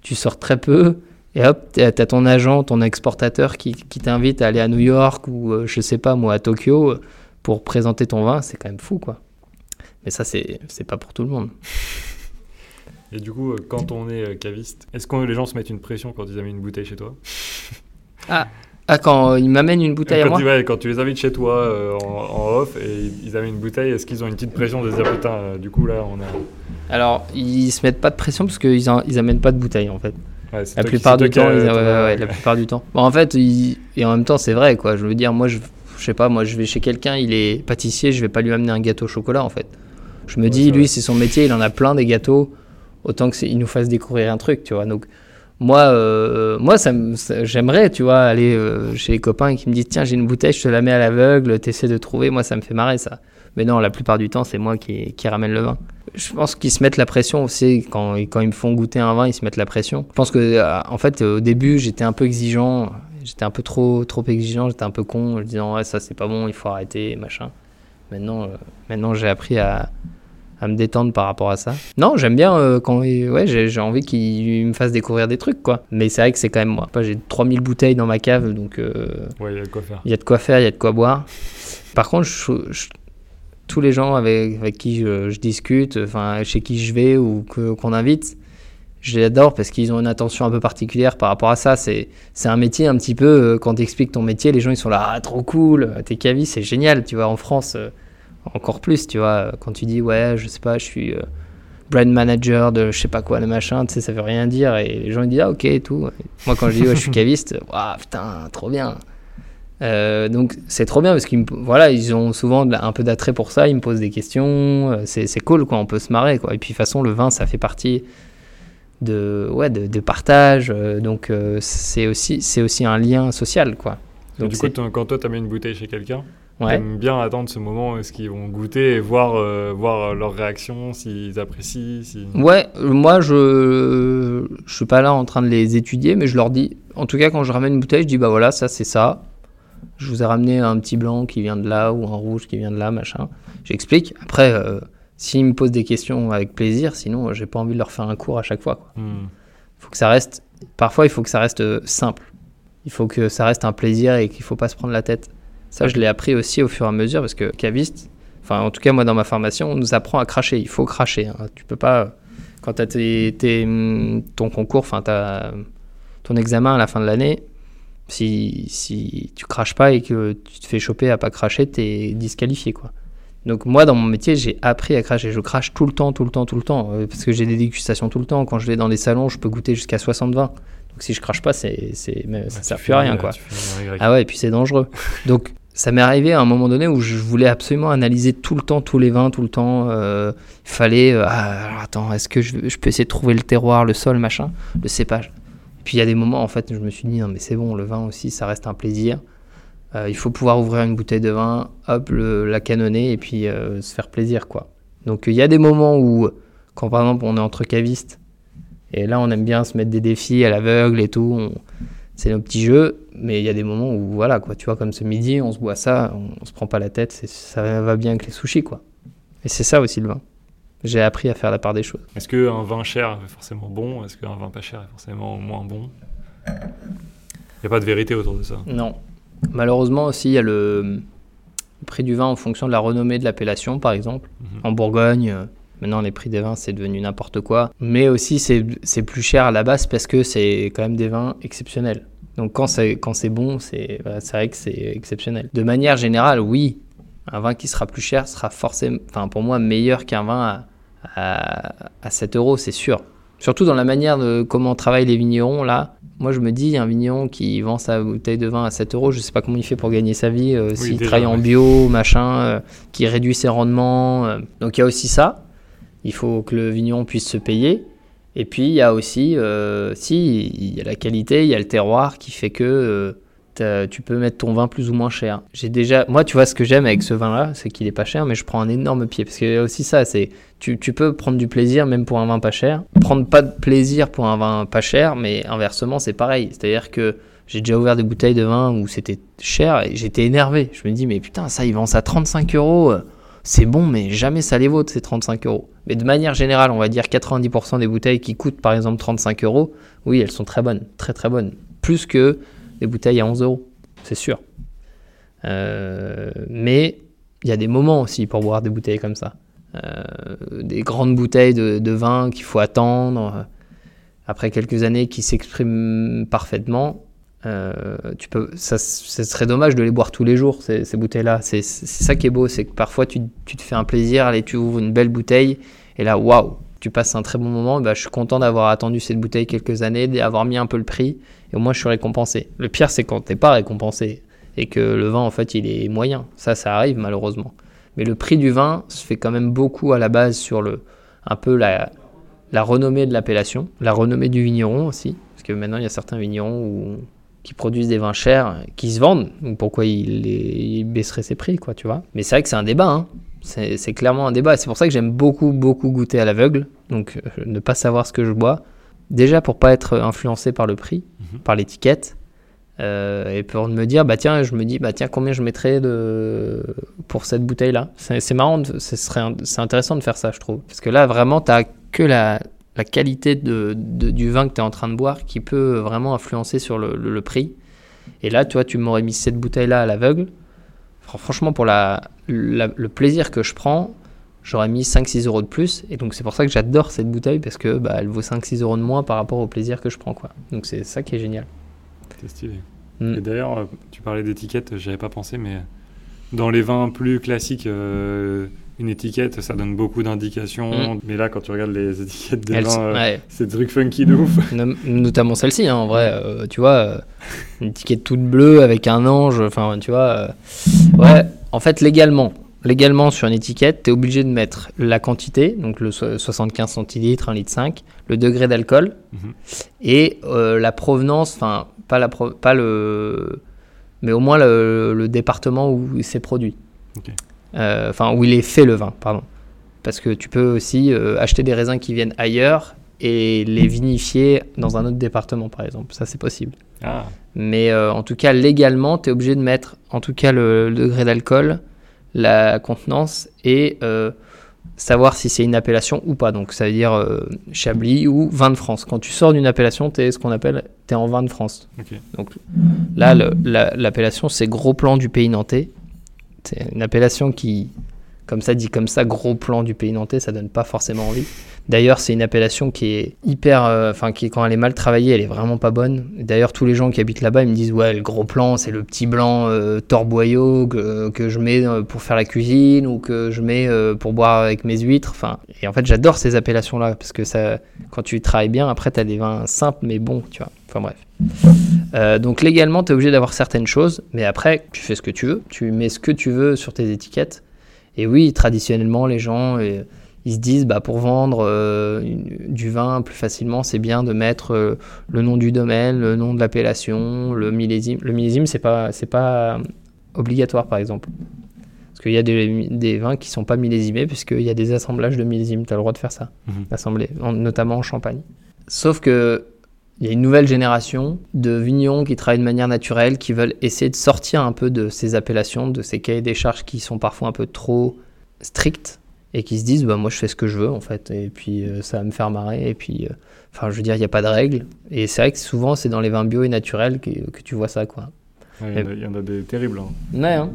tu sors très peu, et hop, tu as ton agent, ton exportateur qui, qui t'invite à aller à New York ou euh, je sais pas moi à Tokyo euh, pour présenter ton vin, c'est quand même fou quoi. Mais ça, c'est pas pour tout le monde. Et du coup, euh, quand on est caviste, est-ce que les gens se mettent une pression quand ils amènent une bouteille chez toi? Ah, ah, quand ils m'amènent une bouteille quand à moi tu, Quand tu les invites chez toi en, off et ils amènent une bouteille, est-ce qu'ils ont une petite pression de se dire putain, du coup là on a. Alors, ils se mettent pas de pression parce qu'ils ils amènent pas de bouteille en fait la plupart du temps, la plupart du temps. en fait, et en même temps, c'est vrai, quoi. Je veux dire, moi, je, je sais pas, moi, je vais chez quelqu'un, il est pâtissier, je vais pas lui amener un gâteau au chocolat, en fait. Je me dis, lui, c'est son métier, il en a plein des gâteaux, autant que il nous fasse découvrir un truc, tu vois. Donc, moi, euh, moi, ça, j'aimerais, tu vois, aller euh, chez les copains qui me disent, tiens, j'ai une bouteille, je te la mets à l'aveugle, t'essaies de trouver. Moi, ça me fait marrer, ça. Mais non, la plupart du temps, c'est moi qui, qui ramène le vin. Je pense qu'ils se mettent la pression aussi quand, quand ils me font goûter un vin, ils se mettent la pression. Je pense que euh, en fait au début j'étais un peu exigeant, j'étais un peu trop trop exigeant, j'étais un peu con, en disant ouais ça c'est pas bon, il faut arrêter machin. Maintenant euh, maintenant j'ai appris à, à me détendre par rapport à ça. Non, j'aime bien euh, quand ouais, j'ai envie qu'il me fasse découvrir des trucs quoi. Mais c'est vrai que c'est quand même moi. J'ai 3000 bouteilles dans ma cave donc euh, ouais, il y a de quoi faire. Il y a de quoi faire, il y a de quoi boire. Par contre, tous les gens avec, avec qui je, discute, enfin chez qui je vais ou qu'on invite, je les adore parce qu'ils ont une attention un peu particulière par rapport à ça. C'est un métier un petit peu, euh, quand tu expliques ton métier, les gens ils sont là, ah, trop cool, t'es caviste, c'est génial, tu vois, en France encore plus, tu vois, quand tu dis ouais, je sais pas, je suis euh, brand manager de je sais pas quoi, le machin, tu sais, ça veut rien dire et les gens ils disent ah ok et tout. Moi quand je dis ouais, je suis caviste, waouh putain, trop bien. Euh, donc c'est trop bien parce qu'ils voilà, ils ont souvent un peu d'attrait pour ça, ils me posent des questions, euh, c'est cool quoi, on peut se marrer quoi. Et puis de toute façon, le vin ça fait partie de, ouais, de, partage, donc c'est aussi, aussi un lien social quoi. Donc, du coup, quand toi tu mis une bouteille chez quelqu'un, Ouais. bien attendre ce moment est-ce qu'ils vont goûter et voir, euh, voir leur réaction, s'ils apprécient. Si... Ouais, moi je je suis pas là en train de les étudier, mais je leur dis, en tout cas quand je ramène une bouteille, je dis bah voilà, ça c'est ça. Je vous ai ramené un petit blanc qui vient de là ou un rouge qui vient de là, machin. J'explique. Après, euh, s'ils me posent des questions avec plaisir, sinon j'ai pas envie de leur faire un cours à chaque fois. Quoi. Hmm. Faut que ça reste. Parfois, il faut que ça reste euh, simple. Il faut que ça reste un plaisir et qu'il faut pas se prendre la tête. Ça, je l'ai appris aussi au fur et à mesure parce que caviste, enfin, en tout cas, moi, dans ma formation, on nous apprend à cracher. Il faut cracher. Hein. Tu peux pas, quand tu as hum, ton concours, enfin, ton examen à la fin de l'année, si, si tu craches pas et que tu te fais choper à pas cracher, tu es disqualifié, quoi. Donc moi, dans mon métier, j'ai appris à cracher. Je crache tout le temps, tout le temps, tout le temps, euh, parce que j'ai des dégustations tout le temps. Quand je vais dans des salons, je peux goûter jusqu'à 60 vins. Donc si je crache pas, c'est, c'est, ça sert plus à rien, quoi. Ah ouais, et puis c'est dangereux. Donc ça m'est arrivé à un moment donné où je voulais absolument analyser tout le temps tous les vins, tout le temps. Euh, il fallait, euh, ah, attends, est-ce que je, peux essayer de trouver le terroir, le sol, machin, le cépage. Et puis il y a des moments, en fait, je me suis dit, non mais c'est bon, le vin aussi, ça reste un plaisir. Euh, il faut pouvoir ouvrir une bouteille de vin, hop, la canonner et puis se faire plaisir, quoi. Donc il y a des moments où, quand par exemple on est entre cavistes, et là on aime bien se mettre des défis à l'aveugle et tout, c'est nos petits jeux, mais il y a des moments où, voilà, quoi, tu vois, comme ce midi, on se boit ça, on, se prend pas la tête, ça va bien avec les sushis, quoi. Et c'est ça aussi le vin. J'ai appris à faire la part des choses. Est-ce qu'un vin cher est forcément bon? Est-ce qu'un vin pas cher est forcément moins bon? Il n'y a pas de vérité autour de ça. Non. Malheureusement aussi, il y a le, prix du vin en fonction de la renommée de l'appellation, par exemple. Mhm. En Bourgogne, euh, maintenant les prix des vins, c'est devenu n'importe quoi. Mais aussi, c'est plus cher à la base parce que c'est quand même des vins exceptionnels. Donc quand c'est quand c'est bon, c'est vrai que c'est exceptionnel. De manière générale, oui, un vin qui sera plus cher sera forcément, enfin pour moi, meilleur qu'un vin à, à, 7 euros, c'est sûr. Surtout dans la manière de comment travaillent les vignerons là. Moi, je me dis, un vigneron qui vend sa bouteille de vin à 7 euros, je sais pas comment il fait pour gagner sa vie, euh, s'il travaille en bio, machin, euh, qui réduit ses rendements. Euh. Donc il y a aussi ça. Il faut que le vigneron puisse se payer. Et puis il y a aussi, si, il y a la qualité, il y a le terroir qui fait que euh, tu peux mettre ton vin plus ou moins cher. J'ai déjà, moi, tu vois, ce que j'aime avec ce vin-là, c'est qu'il est pas cher, mais je prends un énorme pied parce que aussi ça, c'est, tu, tu, peux prendre du plaisir même pour un vin pas cher, prendre pas de plaisir pour un vin pas cher, mais inversement, c'est pareil. C'est-à-dire que j'ai déjà ouvert des bouteilles de vin où c'était cher et j'étais énervé. Je me dis, mais putain, ça, ils vendent ça 35 euros c'est bon, mais jamais ça les vaut ces 35 euros. Mais de manière générale, on va dire 90% des bouteilles qui coûtent par exemple 35 euros, oui, elles sont très bonnes, très très bonnes. Plus que les bouteilles à 11 euros, c'est sûr. Euh, mais il y a des moments aussi pour boire des bouteilles comme ça. Euh, des grandes bouteilles de, vin qu'il faut attendre. Après quelques années qui s'expriment parfaitement, euh, tu peux, ça, serait dommage de les boire tous les jours, ces, bouteilles-là. C'est ça qui est beau, c'est que parfois tu, tu, te fais un plaisir, allez, tu ouvres une belle bouteille, et là, waouh, tu passes un très bon moment. Bah, je suis content d'avoir attendu cette bouteille quelques années, d'avoir mis un peu le prix, et au moins je suis récompensé. Le pire, c'est quand t'es pas récompensé, et que le vin, en fait, il est moyen. Ça, ça arrive malheureusement. Mais le prix du vin se fait quand même beaucoup à la base sur le, un peu la, la renommée de l'appellation, la renommée du vigneron aussi. Parce que maintenant, il y a certains vignerons où qui produisent des vins chers, qui se vendent. pourquoi il, baisserait ses prix, quoi, tu vois. Mais c'est vrai que c'est un débat, hein. C'est clairement un débat. C'est pour ça que j'aime beaucoup, beaucoup goûter à l'aveugle. Donc, euh, ne pas savoir ce que je bois. Déjà, pour pas être influencé par le prix, mhm. par l'étiquette. Euh, et pour me dire, bah tiens, je me dis, bah tiens, combien je mettrais de... pour cette bouteille-là C'est marrant, c'est intéressant de faire ça, je trouve. Parce que là, vraiment, tu que la, la qualité de, du vin que tu es en train de boire qui peut vraiment influencer sur le, le- prix. Et là, toi, tu m'aurais mis cette bouteille-là à l'aveugle. Fran- Franchement, pour la, la- le plaisir que je prends, j'aurais mis 5-6 euros de plus. Et donc, c'est pour ça que j'adore cette bouteille parce que bah, elle vaut 5-6 euros de moins par rapport au plaisir que je prends. Quoi. Donc, c'est ça qui est génial. C'est stylé. Mm. Et d'ailleurs, euh, tu parlais d'étiquette, j'y avais pas pensé, mais dans les vins plus classiques, euh, une étiquette, ça donne beaucoup d'indications. Mais là, quand tu regardes les étiquettes des Elle- vins, euh, ouais. c'est des trucs funky de ouf. No- notamment celle-ci, hein, en vrai, euh, tu vois, euh, une étiquette toute bleue avec un ange, enfin, tu vois. euh, ouais, en fait, légalement, légalement sur une étiquette, tu es obligé de mettre la quantité, donc le so- 75 centilitres, 1 litre 5, le degré d'alcool Mhm. et euh, la provenance, enfin, pas, la pro- pas le. Mais au moins le, le département où il s'est produit. Euh, Enfin, où il est fait le vin, pardon. Parce que tu peux aussi euh, acheter des raisins qui viennent ailleurs et les vinifier dans un autre département, par exemple. Ça, c'est possible. Ah, Mais en tout cas, légalement, tu es obligé de mettre en tout cas le, le degré d'alcool, la contenance et euh, savoir si c'est une appellation ou pas. Donc ça veut dire euh, Chablis ou vin de France. Quand tu sors d'une appellation, tu es ce qu'on appelle es en vin de France. Donc là, la- l'appellation, c'est gros plan du pays nantais. C'est une appellation qui, comme ça dit comme ça, gros plan du pays nantais, ça donne pas forcément envie. D'ailleurs, c'est une appellation qui est hyper, euh, enfin, qui quand elle est mal travaillée, elle est vraiment pas bonne. D'ailleurs, tous les gens qui habitent là-bas, ils me disent ouais, le gros plan, c'est le petit blanc euh, torboyau que, que je mets euh, pour faire la cuisine ou que je mets pour boire avec mes huîtres. Enfin, et en fait, j'adore ces appellations-là parce que ça, quand tu travailles bien, après, tu as des vins simples mais bons, tu vois. Enfin bref. Donc légalement, tu es obligé d'avoir certaines choses, mais après, tu fais ce que tu veux, tu mets ce que tu veux sur tes étiquettes. Et oui, traditionnellement, les gens, euh, ils se disent, bah, pour vendre euh, du vin plus facilement, c'est bien de mettre euh, le nom du domaine, le nom de l'appellation, le millésime. Le millésime, c'est pas, c'est pas obligatoire, par exemple. Parce qu'il y a des, des vins qui sont pas millésimés, puisqu'il y a des assemblages de millésimes, tu as le droit de faire ça, d'assembler, en- notamment en Champagne. Sauf que il y a une nouvelle génération de vignerons qui travaillent de manière naturelle, qui veulent essayer de sortir un peu de ces appellations, de ces cahiers des charges qui sont parfois un peu trop stricts et qui se disent bah moi je fais ce que je veux en fait et puis euh, ça va me faire marrer et puis euh, enfin je veux dire il n'y a pas de règles et c'est vrai que souvent c'est dans les vins bio et naturels que, que tu vois ça quoi. Ouais, Il y en a- il y, en a des terribles. hein. Ouais hein.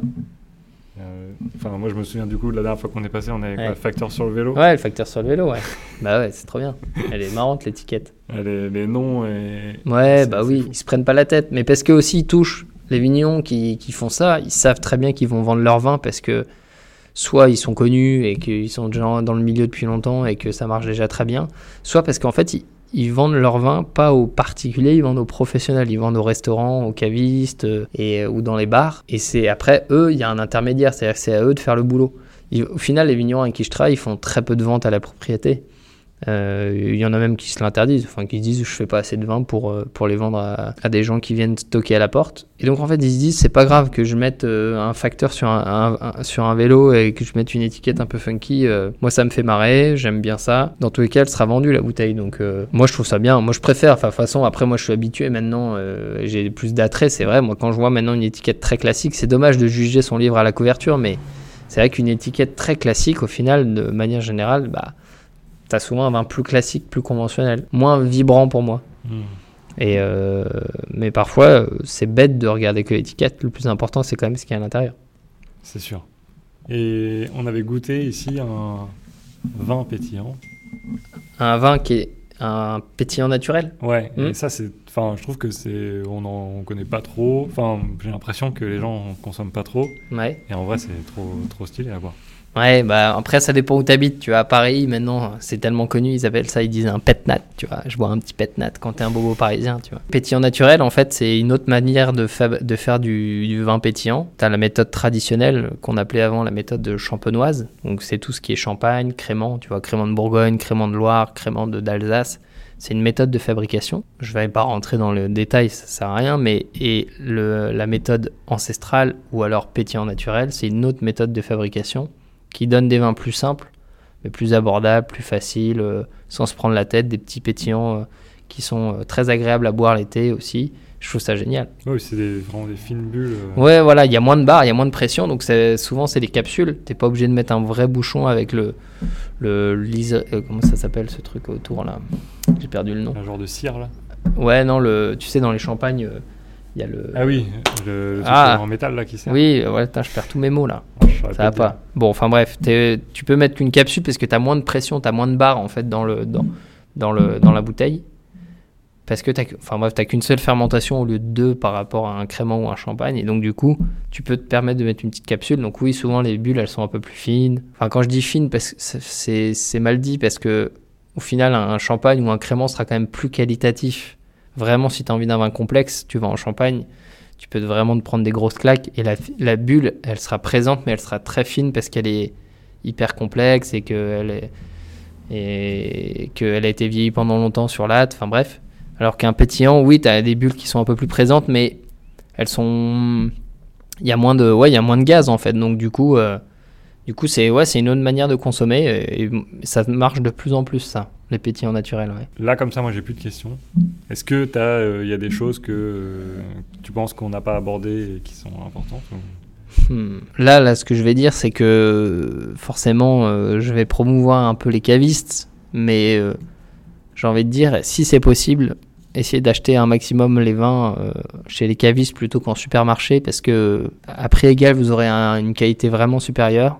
Euh, Enfin, moi, je me souviens du coup, la dernière fois qu'on est passé, on avait Ouais. quoi, facteur sur le vélo. Ouais le facteur sur le vélo ouais. bah ouais c'est trop bien. Elle est marrante l'étiquette. Les, les noms et. Ouais, bah oui, fou. ils se prennent pas la tête. Mais parce que aussi, ils touchent les vignons qui, qui font ça, ils savent très bien qu'ils vont vendre leur vin parce que soit ils sont connus et qu'ils sont déjà dans le milieu depuis longtemps et que ça marche déjà très bien, soit parce qu'en fait, ils, ils vendent leur vin pas aux particuliers, ils vendent aux professionnels, ils vendent aux restaurants, aux cavistes euh, et, ou dans les bars. Et c'est après eux, il y a un intermédiaire, c'est-à-dire que c'est à eux de faire le boulot. Au final, les vignerons avec qui je travaille, ils font très peu de ventes à la propriété. Euh, Il y en a même qui se l'interdisent, enfin qui se disent je fais pas assez de vin pour, euh, pour les vendre à, des gens qui viennent stocker à la porte. Et donc en fait ils se disent c'est pas grave que je mette euh, un facteur sur un, sur un vélo et que je mette une étiquette un peu funky. moi ça me fait marrer, j'aime bien ça. Dans tous les cas elle sera vendue la bouteille. Donc moi je trouve ça bien. Moi je préfère, enfin de toute façon après moi je suis habitué maintenant, j'ai plus d'attrait c'est vrai. Moi quand je vois maintenant une étiquette très classique, c'est dommage de juger son livre à la couverture mais c'est vrai qu'une étiquette très classique au final de manière générale bah T'as souvent un vin plus classique, plus conventionnel, moins vibrant pour moi. Hmm. Et euh, mais parfois, euh, c'est bête de regarder que l'étiquette. Le plus important, c'est quand même ce qu'il y a à l'intérieur. C'est sûr. Et on avait goûté ici un vin pétillant. Un vin qui est un pétillant naturel? Ouais, et ça, c'est. Enfin, je trouve que c'est. On en on connaît pas trop. Enfin, j'ai l'impression que les gens en consomment pas trop. Ouais. Et en vrai, c'est trop, trop stylé à boire. Ouais, bah après, ça dépend où t'habites. Tu vois, à Paris, maintenant, c'est tellement connu, ils appellent ça, ils disent un pet nat. Tu vois, je bois un petit pet nat quand t'es un bobo parisien, tu vois. Pétillant naturel, en fait, c'est une autre manière de, faire du, vin pétillant. T'as la méthode traditionnelle qu'on appelait avant la méthode de champenoise. Donc, c'est tout ce qui est champagne, crément, tu vois, crément de Bourgogne, crément de Loire, crément d'Alsace. C'est une méthode de fabrication. Je vais pas rentrer dans le détail, ça sert à rien, mais et la méthode ancestrale ou alors pétillant naturel, c'est une autre méthode de fabrication qui donne des vins plus simples, mais plus abordables, plus faciles, euh, sans se prendre la tête, des petits pétillants euh, qui sont euh, très agréables à boire l'été aussi, Je trouve ça génial. Oui, c'est vraiment des fines bulles. Ouais, voilà, il y a moins de barres, il y a moins de pression, donc souvent c'est des capsules. T'es pas obligé de mettre un vrai bouchon avec le. le comment ça s'appelle ce truc autour là? J'ai perdu le nom. Un genre de cire là. Ouais, non, le, tu sais, dans les champagnes, il y a le. Ah oui, le, le Ah. en métal là qui sert. Oui, ouais, je perds tous mes mots là. Saurais Ça va dire. pas. Bon, enfin bref, tu peux mettre qu'une capsule parce que tu as moins de pression, tu as moins de barres en fait dans, le, dans, dans, le, dans la bouteille. Parce que tu enfin, bref, qu'une seule fermentation au lieu de deux par rapport à un crément ou un champagne. Et donc, du coup, tu peux te permettre de mettre une petite capsule. Donc, oui, souvent les bulles elles sont un peu plus fines. Enfin, quand je dis fines, c'est- mal dit parce que au final, un, un champagne ou un crément sera quand même plus qualitatif. Vraiment, si tu as envie d'un vin complexe, tu vas en champagne tu peux vraiment te prendre des grosses claques et la, la bulle elle sera présente mais elle sera très fine parce qu'elle est hyper complexe et qu'elle est a été vieillie pendant longtemps sur latte enfin bref. Alors qu'un pétillant oui tu as des bulles qui sont un peu plus présentes mais elles sont il y a moins de ouais il y a moins de gaz en fait. Donc du coup euh, du coup c'est ouais c'est une autre manière de consommer et, et ça marche de plus en plus ça les pétillants naturels ouais. Là, comme ça, moi, j'ai plus de questions. Est-ce que tu il y a des choses que euh, tu penses qu'on n'a pas abordées et qui sont importantes ou- Hmm. Là, là, ce que je vais dire, c'est que forcément, euh, je vais promouvoir un peu les cavistes, mais euh, j'ai envie de dire, si c'est possible, essayez d'acheter un maximum les vins euh, chez les cavistes plutôt qu'en supermarché, parce que à prix égal, vous aurez un- une qualité vraiment supérieure,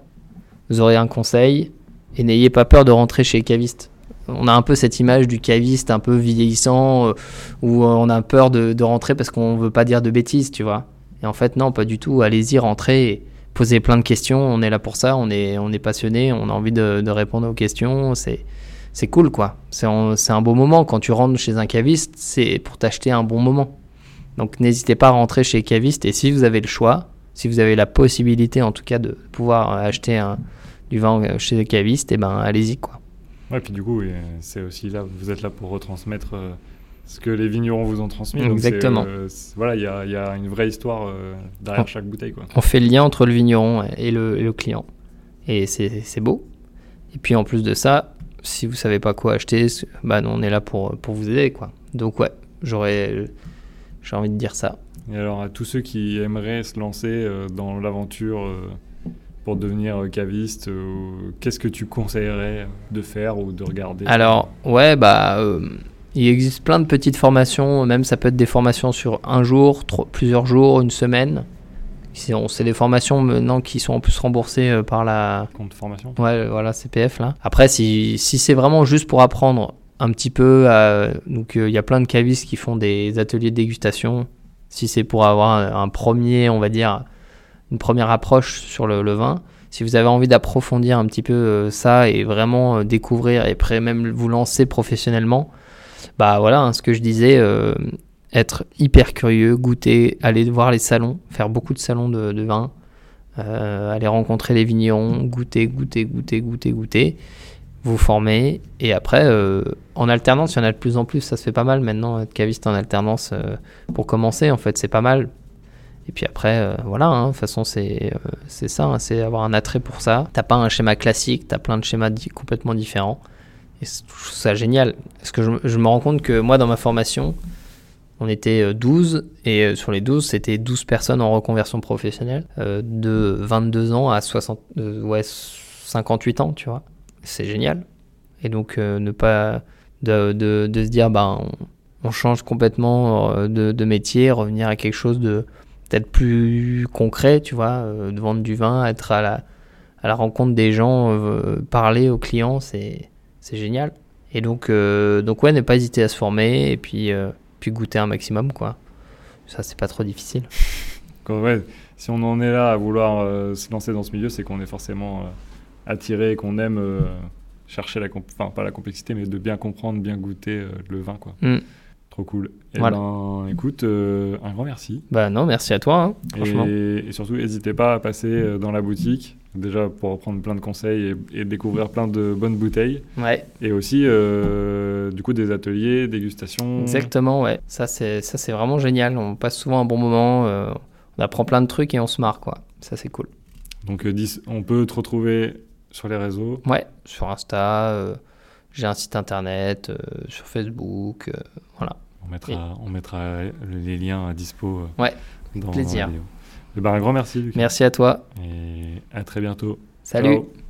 vous aurez un conseil, et n'ayez pas peur de rentrer chez les cavistes. On a un peu cette image du caviste un peu vieillissant, euh, où on a peur de, rentrer parce qu'on veut pas dire de bêtises, tu vois. Et en fait, non, pas du tout. Allez-y, rentrez, et posez plein de questions. On est là pour ça. On est, on est passionné. On a envie de, répondre aux questions. C'est, c'est cool, quoi. C'est un, beau moment. Quand tu rentres chez un caviste, c'est pour t'acheter un bon moment. Donc, n'hésitez pas à rentrer chez les cavistes. Et si vous avez le choix, si vous avez la possibilité, en tout cas, de pouvoir acheter du vin chez les cavistes, et ben, allez-y, quoi. Ouais, puis du coup, c'est aussi là, vous êtes là pour retransmettre euh, ce que les vignerons vous ont transmis. donc Exactement. euh, voilà, il y a, il y a une vraie histoire euh, derrière chaque bouteille, quoi. on fait le lien entre le vigneron et le, et le client. Et c'est beau. Et puis en plus de ça, si vous savez pas quoi acheter, bah non, on est là pour, pour vous aider. quoi. Donc ouais, j'aurais j'ai envie de dire ça. Et alors, à tous ceux qui aimeraient se lancer euh, dans l'aventure pour devenir euh, caviste, euh, qu'est-ce que tu conseillerais de faire ou de regarder? Alors ouais, bah euh, il existe plein de petites formations, même ça peut être des formations sur un jour, plusieurs jours, une semaine. C'est des formations maintenant qui sont en plus remboursées euh, par la, compte formation Ouais, voilà, CPF là. Après, si, si c'est vraiment juste pour apprendre un petit peu, à- donc euh, il y a plein de cavistes qui font des ateliers de dégustation. Si c'est pour avoir un, un premier, on va dire, une première approche sur le, vin. Si vous avez envie d'approfondir un petit peu euh, ça et vraiment euh, découvrir et après même vous lancer professionnellement, bah voilà, hein, ce que je disais, euh, être hyper curieux, goûter, aller voir les salons, faire beaucoup de salons de, vin, aller rencontrer les vignerons, goûter, goûter, goûter, goûter, goûter, vous former. Et après, en alternance, il y en a de plus en plus. Ça se fait pas mal maintenant, être caviste en alternance pour commencer. En fait, c'est pas mal. Et puis après, euh, voilà, hein, de toute façon, c'est euh, ça, hein, c'est avoir un attrait pour ça. T'as pas un schéma classique, t'as plein de schémas complètement différents. Et je trouve ça génial. Parce que je, me- rends compte que moi, dans ma formation, on était euh, 12, et euh, sur les 12, c'était 12 personnes en reconversion professionnelle, de 22 ans à 60, euh, ouais, 58 ans, tu vois. C'est génial. Et donc, ne pas. De, de, se dire, bah, on, change complètement de métier, revenir à quelque chose de peut-être plus concret, tu vois, euh, de vendre du vin, être à la, à la rencontre des gens, euh, parler aux clients, c'est c'est génial. Et donc, euh, donc ouais, ne pas hésiter à se former et puis, euh, puis goûter un maximum, quoi. Ça, c'est pas trop difficile. Ouais, si on en est là à vouloir se lancer dans ce milieu, c'est qu'on est forcément attiré et qu'on aime chercher la, comp- enfin pas la complexité, mais de bien comprendre, bien goûter le vin, quoi. Mm. Trop cool. Et Voilà. ben, écoute, euh, un grand merci. Bah non, merci à toi, hein, franchement. Et, et surtout, n'hésitez pas à passer euh, dans la boutique, déjà pour prendre plein de conseils et, et découvrir plein de bonnes bouteilles. Ouais, Et aussi, euh, du coup, des ateliers, dégustation. exactement, ouais. Ça, c'est ça, c'est vraiment génial. On passe souvent un bon moment, euh, on apprend plein de trucs et on se marre, quoi. Ça, c'est cool. Donc, on peut te retrouver sur les réseaux. Ouais, sur Insta, j'ai un site internet, sur Facebook, voilà. On mettra, on mettra les liens à dispo euh, ouais, dans, plaisir. la vidéo. Eh ben, un grand merci, Lucas. Merci à toi. Et à très bientôt. Salut. Ciao.